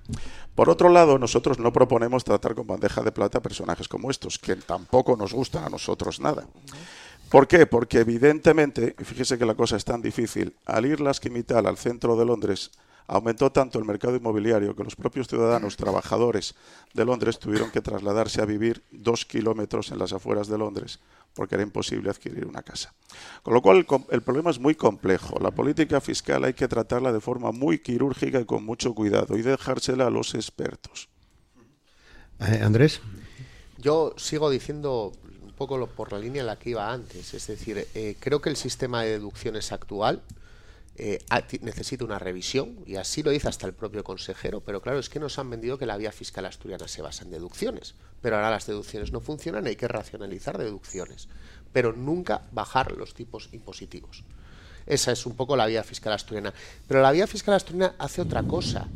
Por otro lado, nosotros no proponemos tratar con bandeja de plata personajes como estos, que tampoco nos gustan a nosotros nada. ¿Por qué? Porque evidentemente, fíjese que la cosa es tan difícil, al ir la Esquimital al centro de Londres, aumentó tanto el mercado inmobiliario que los propios ciudadanos trabajadores de Londres tuvieron que trasladarse a vivir dos kilómetros en las afueras de Londres porque era imposible adquirir una casa. Con lo cual el, problema es muy complejo. La política fiscal hay que tratarla de forma muy quirúrgica y con mucho cuidado y dejársela a los expertos. Eh, Andrés. Yo sigo diciendo un poco por la línea en la que iba antes. Es decir, eh, creo que el sistema de deducciones actual eh, necesita una revisión, y así lo dice hasta el propio consejero, pero claro, es que nos han vendido que la vía fiscal asturiana se basa en deducciones, pero ahora las deducciones no funcionan, hay que racionalizar deducciones, pero nunca bajar los tipos impositivos. Esa es un poco la vía fiscal asturiana. Pero la vía fiscal asturiana hace otra cosa,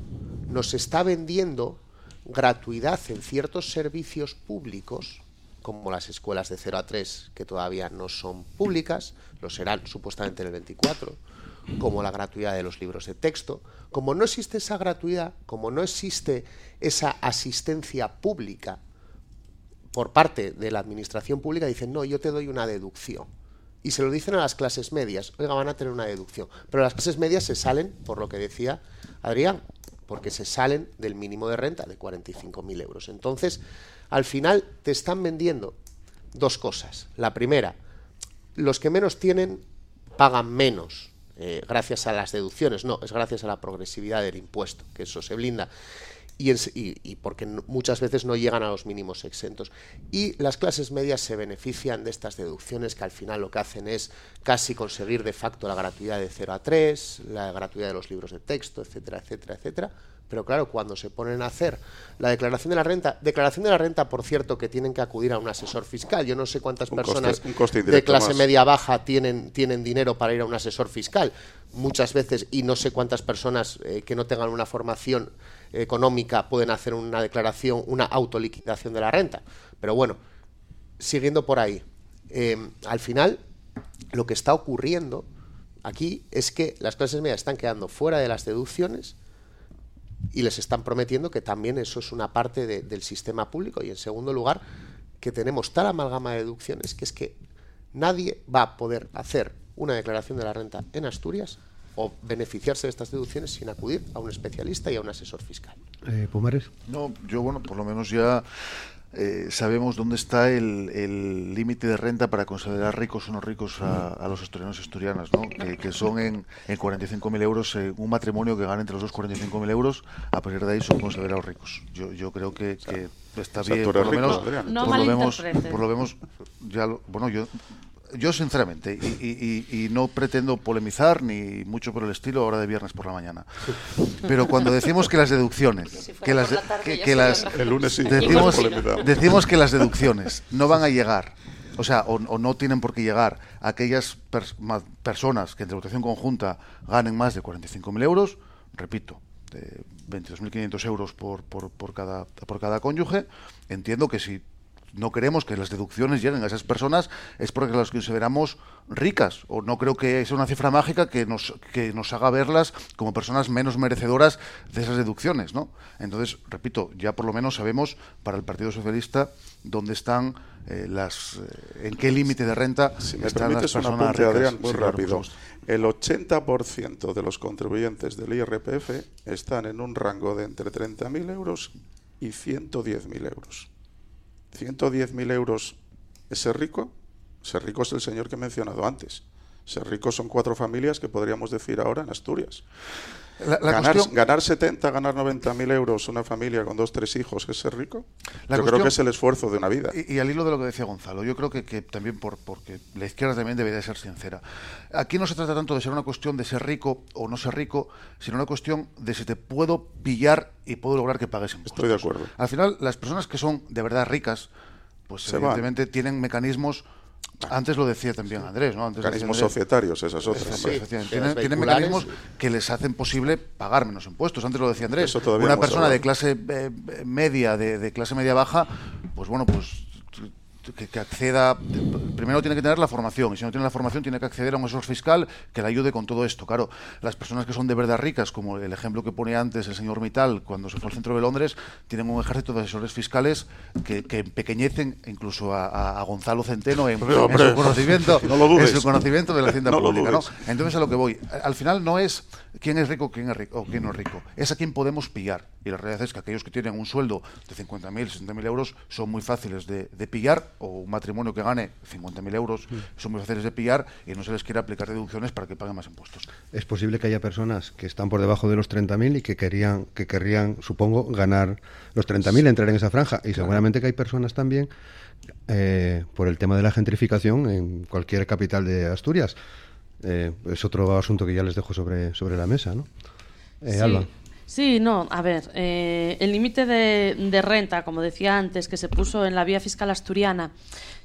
nos está vendiendo gratuidad en ciertos servicios públicos, como las escuelas de 0 a 3, que todavía no son públicas, lo serán supuestamente en el 24, como la gratuidad de los libros de texto. Como no existe esa gratuidad, como no existe esa asistencia pública por parte de la administración pública, dicen, no, yo te doy una deducción. Y se lo dicen a las clases medias, oiga, van a tener una deducción. Pero las clases medias se salen, por lo que decía Adrián, porque se salen del mínimo de renta de 45.000 euros. Entonces, al final te están vendiendo dos cosas. La primera, los que menos tienen pagan menos eh, gracias a las deducciones, no, es gracias a la progresividad del impuesto, que eso se blinda. Y, porque muchas veces no llegan a los mínimos exentos. Y las clases medias se benefician de estas deducciones que al final lo que hacen es casi conseguir de facto la gratuidad de 0 a 3, la gratuidad de los libros de texto, etcétera, etcétera, etcétera pero claro, cuando se ponen a hacer la declaración de la renta, declaración de la renta, por cierto, que tienen que acudir a un asesor fiscal. Yo no sé cuántas personas de clase media baja tienen, tienen dinero para ir a un asesor fiscal. Muchas veces, y no sé cuántas personas eh, que no tengan una formación económica pueden hacer una declaración, una autoliquidación de la renta. Pero bueno, siguiendo por ahí, eh, al final lo que está ocurriendo aquí es que las clases medias están quedando fuera de las deducciones y les están prometiendo que también eso es una parte del sistema público. Y en segundo lugar, que tenemos tal amalgama de deducciones que es que nadie va a poder hacer una declaración de la renta en Asturias o beneficiarse de estas deducciones sin acudir a un especialista y a un asesor fiscal. Eh, Pumares. No, yo bueno, por lo menos ya eh, sabemos dónde está el límite de renta para considerar ricos o no ricos a, los asturianos y asturianas, ¿no? que, son en, en 45.000 euros, eh, un matrimonio que gana entre los dos 45.000 euros, a partir de ahí son considerados ricos. Yo, yo creo que, que está bien, por lo menos, no por, lo vemos, por lo vemos, ya bueno, yo yo sinceramente, y, no pretendo polemizar ni mucho por el estilo ahora de viernes por la mañana, pero cuando decimos que las deducciones, que las, que, las el lunes decimos, decimos que las deducciones no van a llegar, o sea, o, no tienen por qué llegar a aquellas personas que en tributación conjunta ganen más de 45.000 euros, repito, de 22.500 euros por, por, por, cada, por cada cónyuge, entiendo que si no queremos que las deducciones lleguen a esas personas es porque las consideramos ricas o no creo que sea una cifra mágica que nos, que nos haga verlas como personas menos merecedoras de esas deducciones, ¿no? Entonces, repito, ya por lo menos sabemos para el Partido Socialista dónde están eh, las eh, en qué límite de renta si me están las personas ricas. muy rápido. el 80% de los contribuyentes del IRPF están en un rango de entre 30.000 euros y 110.000 euros. 110.000 euros es ser rico. Ser rico es el señor que he mencionado antes. Ser rico son cuatro familias que podríamos decir ahora en Asturias. Ganar, 70, ganar 90 mil euros una familia con dos, tres hijos, ¿es ser rico? yo creo que es el esfuerzo de una vida. Y, al hilo de lo que decía Gonzalo, yo creo que, también por, porque la izquierda también debería ser sincera. Aquí no se trata tanto de ser una cuestión de ser rico o no ser rico, sino una cuestión de si te puedo pillar y puedo lograr que pagues impuestos. Estoy de acuerdo. Al final, las personas que son de verdad ricas, pues evidentemente tienen mecanismos antes lo decía también Andrés, ¿no? mecanismos societarios, esas otras. tienen, mecanismos que les hacen posible pagar menos impuestos. Antes lo decía Andrés. Una persona de clase eh, media, de, clase media baja, pues bueno, pues que, acceda, primero tiene que tener la formación, y si no tiene la formación tiene que acceder a un asesor fiscal que le ayude con todo esto. Claro, las personas que son de verdad ricas, como el ejemplo que pone antes el señor Mital cuando se fue al centro de Londres, tienen un ejército de asesores fiscales que, que empequeñecen incluso a, Gonzalo Centeno en, su conocimiento, en su conocimiento de la hacienda pública. ¿no? Entonces a lo que voy, al final no es quién es rico, quién es rico o quién no es rico, es a quién podemos pillar. Y la realidad es que aquellos que tienen un sueldo de 50.000, 60.000 euros son muy fáciles de, de pillar o un matrimonio que gane 50.000 euros son muy fáciles de pillar y no se les quiere aplicar deducciones para que paguen más impuestos. Es posible que haya personas que están por debajo de los 30.000 y que querían, que querrían, supongo, ganar los 30.000, entrar en esa franja. Y seguramente que hay personas también, eh, por el tema de la gentrificación en cualquier capital de Asturias. Eh, es otro asunto que ya les dejo sobre, sobre la mesa, ¿no? Eh, Alba. Sí, no, a ver, eh, el límite de, renta, como decía antes, que se puso en la vía fiscal asturiana,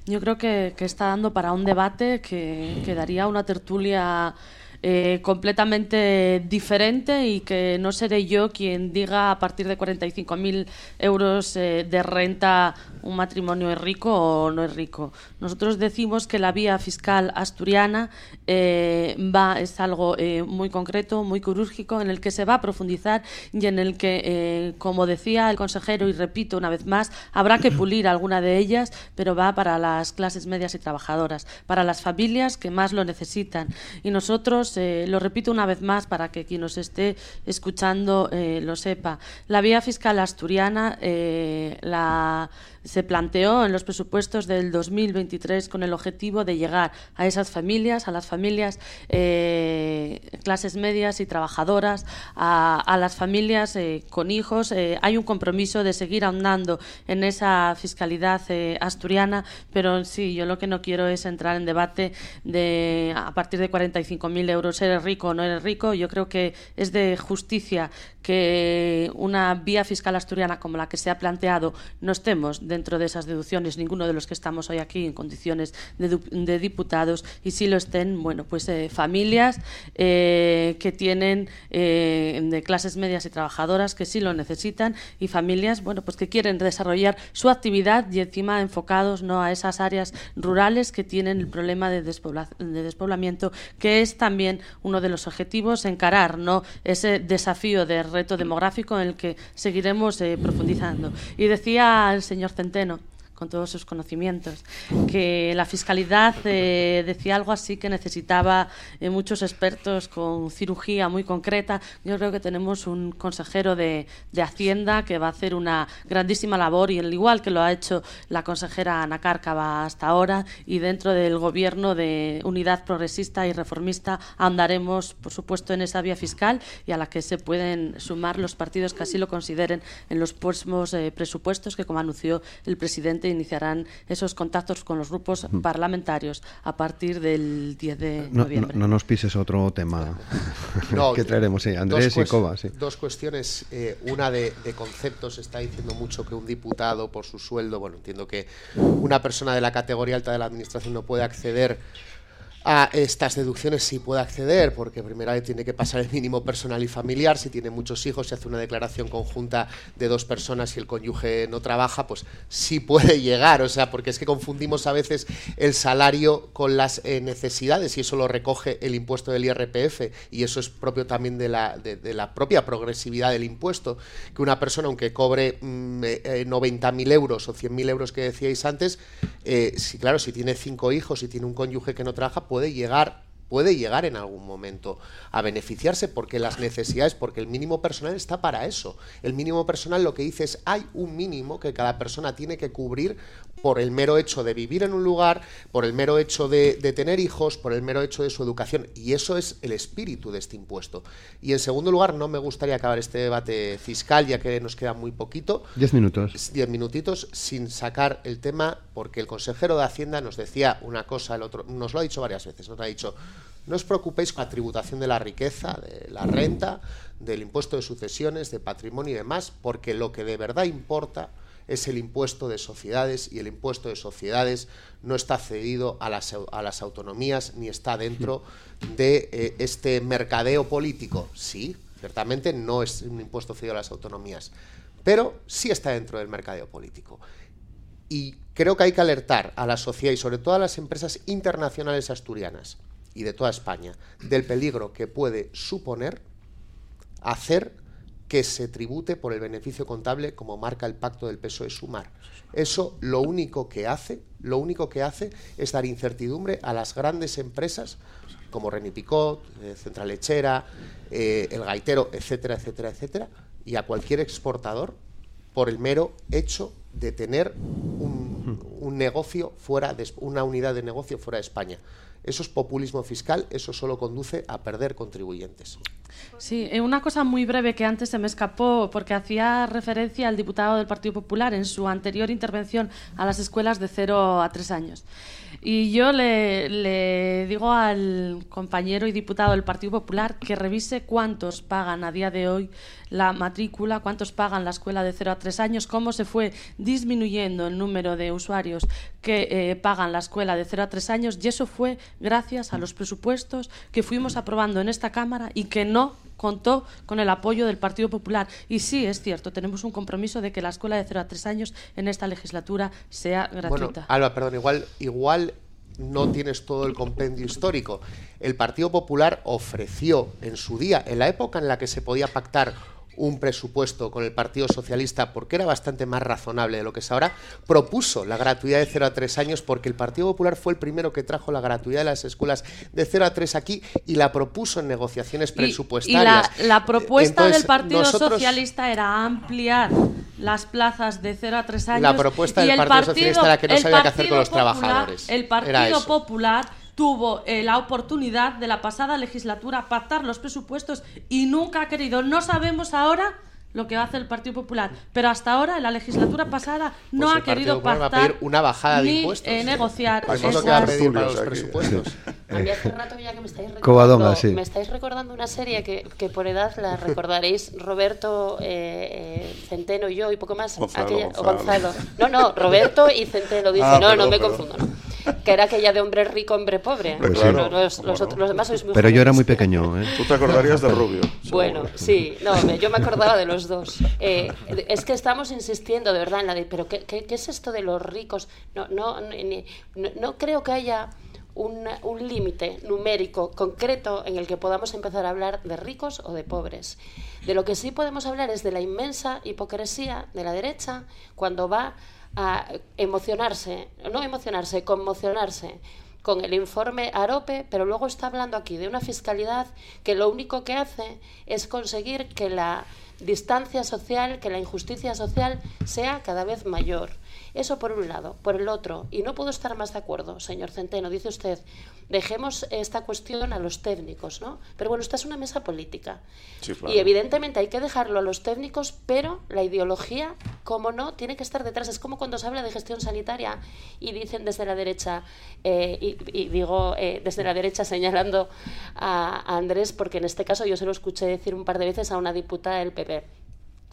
yo creo que, está dando para un debate que, que daría una tertulia eh, completamente diferente y que no seré yo quien diga a partir de 45.000 euros eh, de renta un matrimonio es rico o no es rico. Nosotros decimos que la vía fiscal asturiana eh, va, es algo muy concreto, muy quirúrgico, en el que se va a profundizar y en el que, como decía el consejero, y repito una vez más, habrá que pulir alguna de ellas, pero va para las clases medias y trabajadoras, para las familias que más lo necesitan. Y nosotros eh, lo repito una vez más para que quien nos esté escuchando eh, lo sepa. La vía fiscal asturiana eh, la se planteó en los presupuestos del 2023 con el objetivo de llegar a esas familias, a las familias eh, clases medias y trabajadoras, a, las familias eh, con hijos. Eh, hay un compromiso de seguir ahondando en esa fiscalidad asturiana, pero sí, yo lo que no quiero es entrar en debate de a partir de 45.000 euros, ¿eres rico o no eres rico? Yo creo que es de justicia que una vía fiscal asturiana como la que se ha planteado no estemos dentro de esas deducciones, ninguno de los que estamos hoy aquí en condiciones de, diputados, y si lo estén, bueno, pues eh, familias eh, que tienen eh, de clases medias y trabajadoras que sí lo necesitan y familias, bueno, pues que quieren desarrollar su actividad y encima enfocados no a esas áreas rurales que tienen el problema de, de despoblamiento, que es también uno de los objetivos, encarar no ese desafío de reto demográfico en el que seguiremos profundizando. Y decía el señor Centeno, con todos sus conocimientos, que la fiscalidad eh, decía algo así que necesitaba eh, muchos expertos con cirugía muy concreta. Yo creo que tenemos un consejero de, Hacienda que va a hacer una grandísima labor y al igual que lo ha hecho la consejera Ana Cárcava hasta ahora y dentro del gobierno de unidad progresista y reformista andaremos, por supuesto, en esa vía fiscal y a la que se pueden sumar los partidos que así lo consideren en los próximos eh, presupuestos que, como anunció el presidente, iniciarán esos contactos con los grupos parlamentarios a partir del 10 de noviembre. No, nos pises otro tema que traeremos, sí. Andrés y Cova. Dos cuestiones. Eh, una de, de conceptos. Está diciendo mucho que un diputado, por su sueldo, bueno, entiendo que una persona de la categoría alta de la administración no puede acceder a estas deducciones sí puede acceder, porque primero tiene que pasar el mínimo personal y familiar, si tiene muchos hijos, si hace una declaración conjunta de dos personas y el cónyuge no trabaja, pues sí puede llegar, o sea, porque es que confundimos a veces el salario con las eh, necesidades y eso lo recoge el impuesto del IRPF y eso es propio también de la, de, la propia progresividad del impuesto, que una persona, aunque cobre 90.000 mm, eh, euros o 100.000 euros que decíais antes, eh, si claro, si tiene cinco hijos y tiene un cónyuge que no trabaja, puede llegar puede llegar en algún momento a beneficiarse porque las necesidades, porque el mínimo personal está para eso. El mínimo personal lo que dice es hay un mínimo que cada persona tiene que cubrir por el mero hecho de vivir en un lugar, por el mero hecho de, tener hijos, por el mero hecho de su educación. Y eso es el espíritu de este impuesto. Y en segundo lugar, no me gustaría acabar este debate fiscal, ya que nos queda muy poquito. Diez minutos. Diez minutitos, sin sacar el tema, porque el consejero de Hacienda nos decía una cosa, el otro, nos lo ha dicho varias veces, nos ha dicho, no os preocupéis con la tributación de la riqueza, de la renta, del impuesto de sucesiones, de patrimonio y demás, porque lo que de verdad importa es el impuesto de sociedades y el impuesto de sociedades no está cedido a las, a las autonomías ni está dentro de eh, este mercadeo político. Sí, ciertamente no es un impuesto cedido a las autonomías, pero sí está dentro del mercadeo político. Y creo que hay que alertar a la sociedad y sobre todo a las empresas internacionales asturianas y de toda España del peligro que puede suponer hacer que se tribute por el beneficio contable como marca el pacto del peso de sumar. Eso lo único que hace, lo único que hace es dar incertidumbre a las grandes empresas como Reni Picot, eh, Central Lechera, eh, El Gaitero, etcétera, etcétera, etcétera, y a cualquier exportador por el mero hecho de tener un, un negocio fuera de una unidad de negocio fuera de España. Eso es populismo fiscal, eso solo conduce a perder contribuyentes. Sí, eh, una cosa muy breve que antes se me escapó, porque hacía referencia al diputado del Partido Popular en su anterior intervención a las escuelas de 0 a 3 años. Y yo le, digo al compañero y diputado del Partido Popular que revise cuántos pagan a día de hoy la matrícula, cuántos pagan la escuela de 0 a 3 años, cómo se fue disminuyendo el número de usuarios que eh, pagan la escuela de 0 a 3 años y eso fue gracias a los presupuestos que fuimos aprobando en esta Cámara y que no contó con el apoyo del Partido Popular. Y sí, es cierto, tenemos un compromiso de que la escuela de 0 a 3 años en esta legislatura sea gratuita. Bueno, Alba, perdón, igual, igual no tienes todo el compendio histórico. El Partido Popular ofreció en su día, en la época en la que se podía pactar un presupuesto con el Partido Socialista porque era bastante más razonable de lo que es ahora, propuso la gratuidad de 0 a 3 años porque el Partido Popular fue el primero que trajo la gratuidad de las escuelas de 0 a 3 aquí y la propuso en negociaciones presupuestarias. Y, la, propuesta del Partido Socialista era ampliar las plazas de 0 a 3 años. La propuesta del Partido, Socialista era que no sabía qué hacer con los trabajadores. El Partido Popular tuvo eh, la oportunidad de la pasada legislatura pactar los presupuestos y nunca ha querido. No sabemos ahora lo que hace el Partido Popular, pero hasta ahora en la legislatura pasada no pues ha querido pactar una bajada de impuestos, eh, negociar pues es lo que va a pedir para los presupuestos. A mí hace rato ya que me estáis recordando, me estáis recordando una serie que, que, por edad la recordaréis Roberto, eh, eh Centeno y yo y poco más. Gonzalo, Gonzalo. No, no, Roberto y Centeno. Dice, ah, no, no me confundo. No que era aquella de hombre rico, hombre pobre. Pues los, demás sois muy Pero yo era muy pequeño. ¿eh? Tú te acordarías de Rubio. Bueno, sí, no, yo me acordaba de los dos. Eh, es que estamos insistiendo de verdad en la de, pero ¿qué, qué, es esto de los ricos? No, no, no, creo que haya un, límite numérico concreto en el que podamos empezar a hablar de ricos o de pobres. De lo que sí podemos hablar es de la inmensa hipocresía de la derecha cuando va a emocionarse, no emocionarse, conmocionarse con el informe AROPE, pero luego está hablando aquí de una fiscalidad que lo único que hace es conseguir que la distancia social, que la injusticia social sea cada vez mayor. Eso por un lado. Por el otro, y no puedo estar más de acuerdo, señor Centeno, dice usted, dejemos esta cuestión a los técnicos, ¿no? Pero bueno, esta es una mesa política. Y evidentemente hay que dejarlo a los técnicos, pero la ideología, como no, tiene que estar detrás. Es como cuando se habla de gestión sanitaria y dicen desde la derecha, eh, y, digo eh, desde la derecha señalando a, a Andrés, porque en este caso yo se lo escuché decir un par de veces a una diputada del PP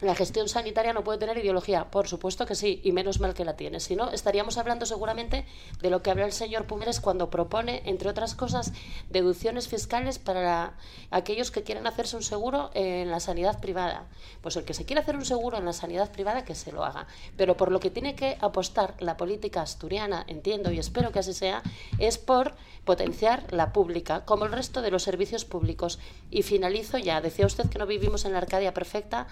la gestión sanitaria no puede tener ideología, por supuesto que sí, y menos mal que la tiene. Si no, estaríamos hablando seguramente de lo que habla el señor Pumeres cuando propone, entre otras cosas, deducciones fiscales para aquellos que quieren hacerse un seguro en la sanidad privada. Pues el que se quiera hacer un seguro en la sanidad privada, que se lo haga. Pero por lo que tiene que apostar la política asturiana, entiendo y espero que así sea, es por potenciar la pública, como el resto de los servicios públicos. Y finalizo ya. Decía usted que no vivimos en la Arcadia perfecta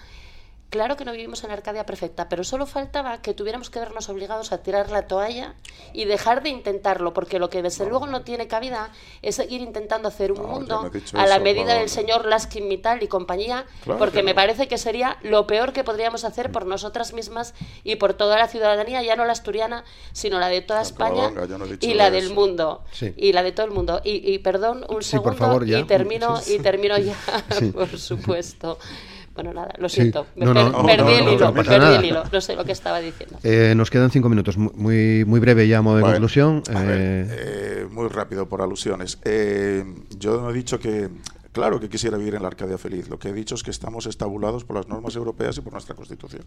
Claro que no vivimos en Arcadia perfecta, pero solo faltaba que tuviéramos que vernos obligados a tirar la toalla y dejar de intentarlo, porque lo que desde luego no tiene cabida es seguir intentando hacer un mundo a la medida del señor Laskin Mittal y compañía, porque me parece que sería lo peor que podríamos hacer por nosotras mismas y por toda la ciudadanía, ya no la asturiana, sino la de toda España y la del mundo. Y la de todo el mundo. Y, perdón, un segundo y termino, y termino ya, por supuesto. Bueno, nada, lo siento. Me perdí el hilo, perdí el hilo. No sé lo que estaba diciendo. Eh, nos quedan cinco minutos. Muy, muy breve ya, modo de conclusión. Eh, eh, muy rápido por alusiones. yo no he dicho que Claro que quisiera vivir en la Arcadia feliz. Lo que he dicho es que estamos estabulados por las normas europeas y por nuestra Constitución.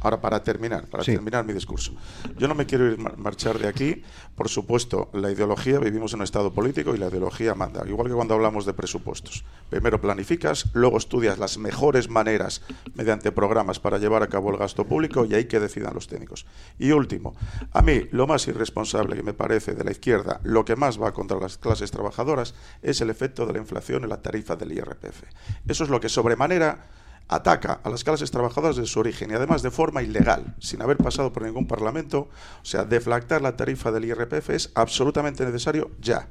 Ahora, para terminar, para terminar mi discurso, yo no me quiero ir marchar de aquí. Por supuesto, la ideología, vivimos en un Estado político y la ideología manda. Igual que cuando hablamos de presupuestos. Primero planificas, luego estudias las mejores maneras mediante programas para llevar a cabo el gasto público y ahí que decidan los técnicos. Y último, a mí lo más irresponsable que me parece de la izquierda, lo que más va contra las clases trabajadoras, es el efecto de la inflación en la tarifa del IRPF. Eso es lo que sobremanera ataca a las clases trabajadoras de su origen y además de forma ilegal, sin haber pasado por ningún parlamento. O sea, deflactar la tarifa del IRPF es absolutamente necesario ya.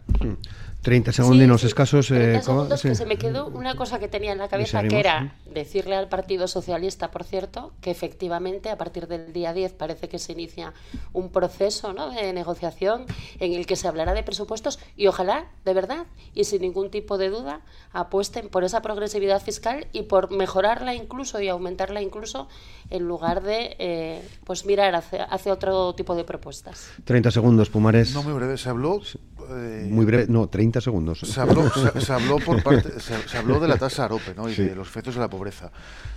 Mm. 30 segundos escasos. 30 eh, segundos que se me quedó una cosa que tenía en la cabeza, que era decirle al Partido Socialista, por cierto, que efectivamente a partir del día 10 parece que se inicia un proceso ¿no? de negociación en el que se hablará de presupuestos y ojalá, de verdad, y sin ningún tipo de duda, apuesten por esa progresividad fiscal y por mejorarla incluso y aumentarla incluso en lugar de eh, pues mirar hacia, hacia, otro tipo de propuestas. 30 segundos, Pumares. No muy breve, se habló... Eh, muy breve, no, 30 segundos. Se habló, se, habló, por parte, se, habló de la tasa AROPE ¿no? y de los efectos de la pobreza.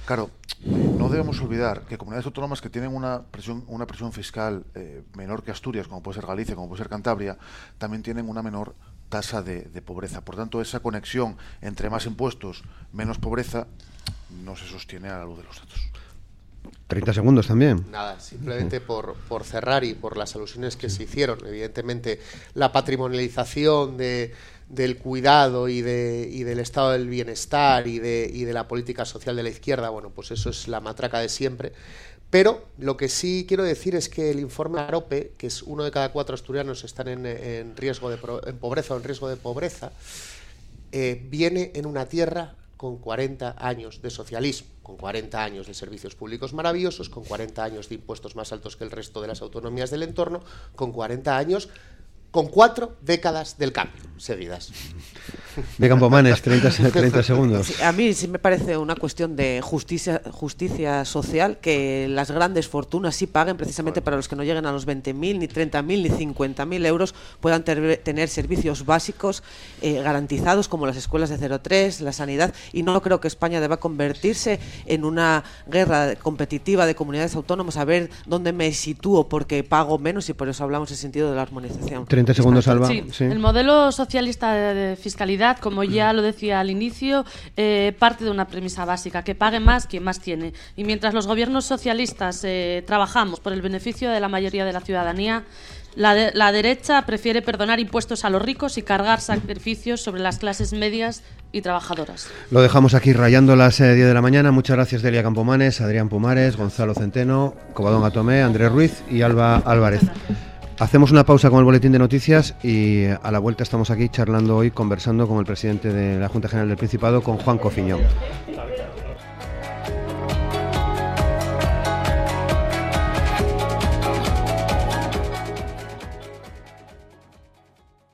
Claro, no debemos olvidar que comunidades autónomas que tienen una presión, una presión fiscal eh, menor que Asturias, como puede ser Galicia, como puede ser Cantabria, también tienen una menor tasa de, de pobreza. Por tanto, esa conexión entre más impuestos, menos pobreza, no se sostiene a la luz de los datos. 30 segundos también. Nada, simplemente por, por cerrar y por las alusiones que se hicieron. Evidentemente, la patrimonialización de, del cuidado y, de, y del estado del bienestar y de, la política social de la izquierda, bueno, pues eso es la matraca de siempre. Pero lo que sí quiero decir es que el informe AROPE, que es uno de cada cuatro asturianos están en, en riesgo de en pobreza o en riesgo de pobreza, eh, viene en una tierra con 40 años de socialismo, con 40 años de servicios públicos maravillosos, con 40 años de impuestos más altos que el resto de las autonomías del entorno, con 40 años con cuatro décadas del cambio seguidas. De Campomanes, 30, 30 segundos. a mí sí me parece una cuestión de justicia, justicia social que las grandes fortunas sí paguen precisamente para los que no lleguen a los 20.000, ni 30.000, ni 50.000 euros puedan tener servicios básicos eh, garantizados como las escuelas de 03, la sanidad y no creo que España deba convertirse en una guerra competitiva de comunidades autónomas a ver dónde me sitúo porque pago menos y por eso hablamos en sentido de la armonización. 30 segundos, Alba. Sí, El modelo socialista de fiscalidad, como ya lo decía al inicio, eh, parte de una premisa básica, que pague más quien más tiene. Y mientras los gobiernos socialistas eh, trabajamos por el beneficio de la mayoría de la ciudadanía, la, la, derecha prefiere perdonar impuestos a los ricos y cargar sacrificios sobre las clases medias y trabajadoras. Lo dejamos aquí rayando las 10 eh, de la mañana. Muchas gracias Delia Campomanes, Adrián Pumares, Gonzalo Centeno, Cobadón Atomé, Andrés Ruiz y Alba Álvarez. Hacemos una pausa con el boletín de noticias y a la vuelta estamos aquí charlando hoy, conversando con el presidente de la Junta General del Principado, con Juan Cofiñón.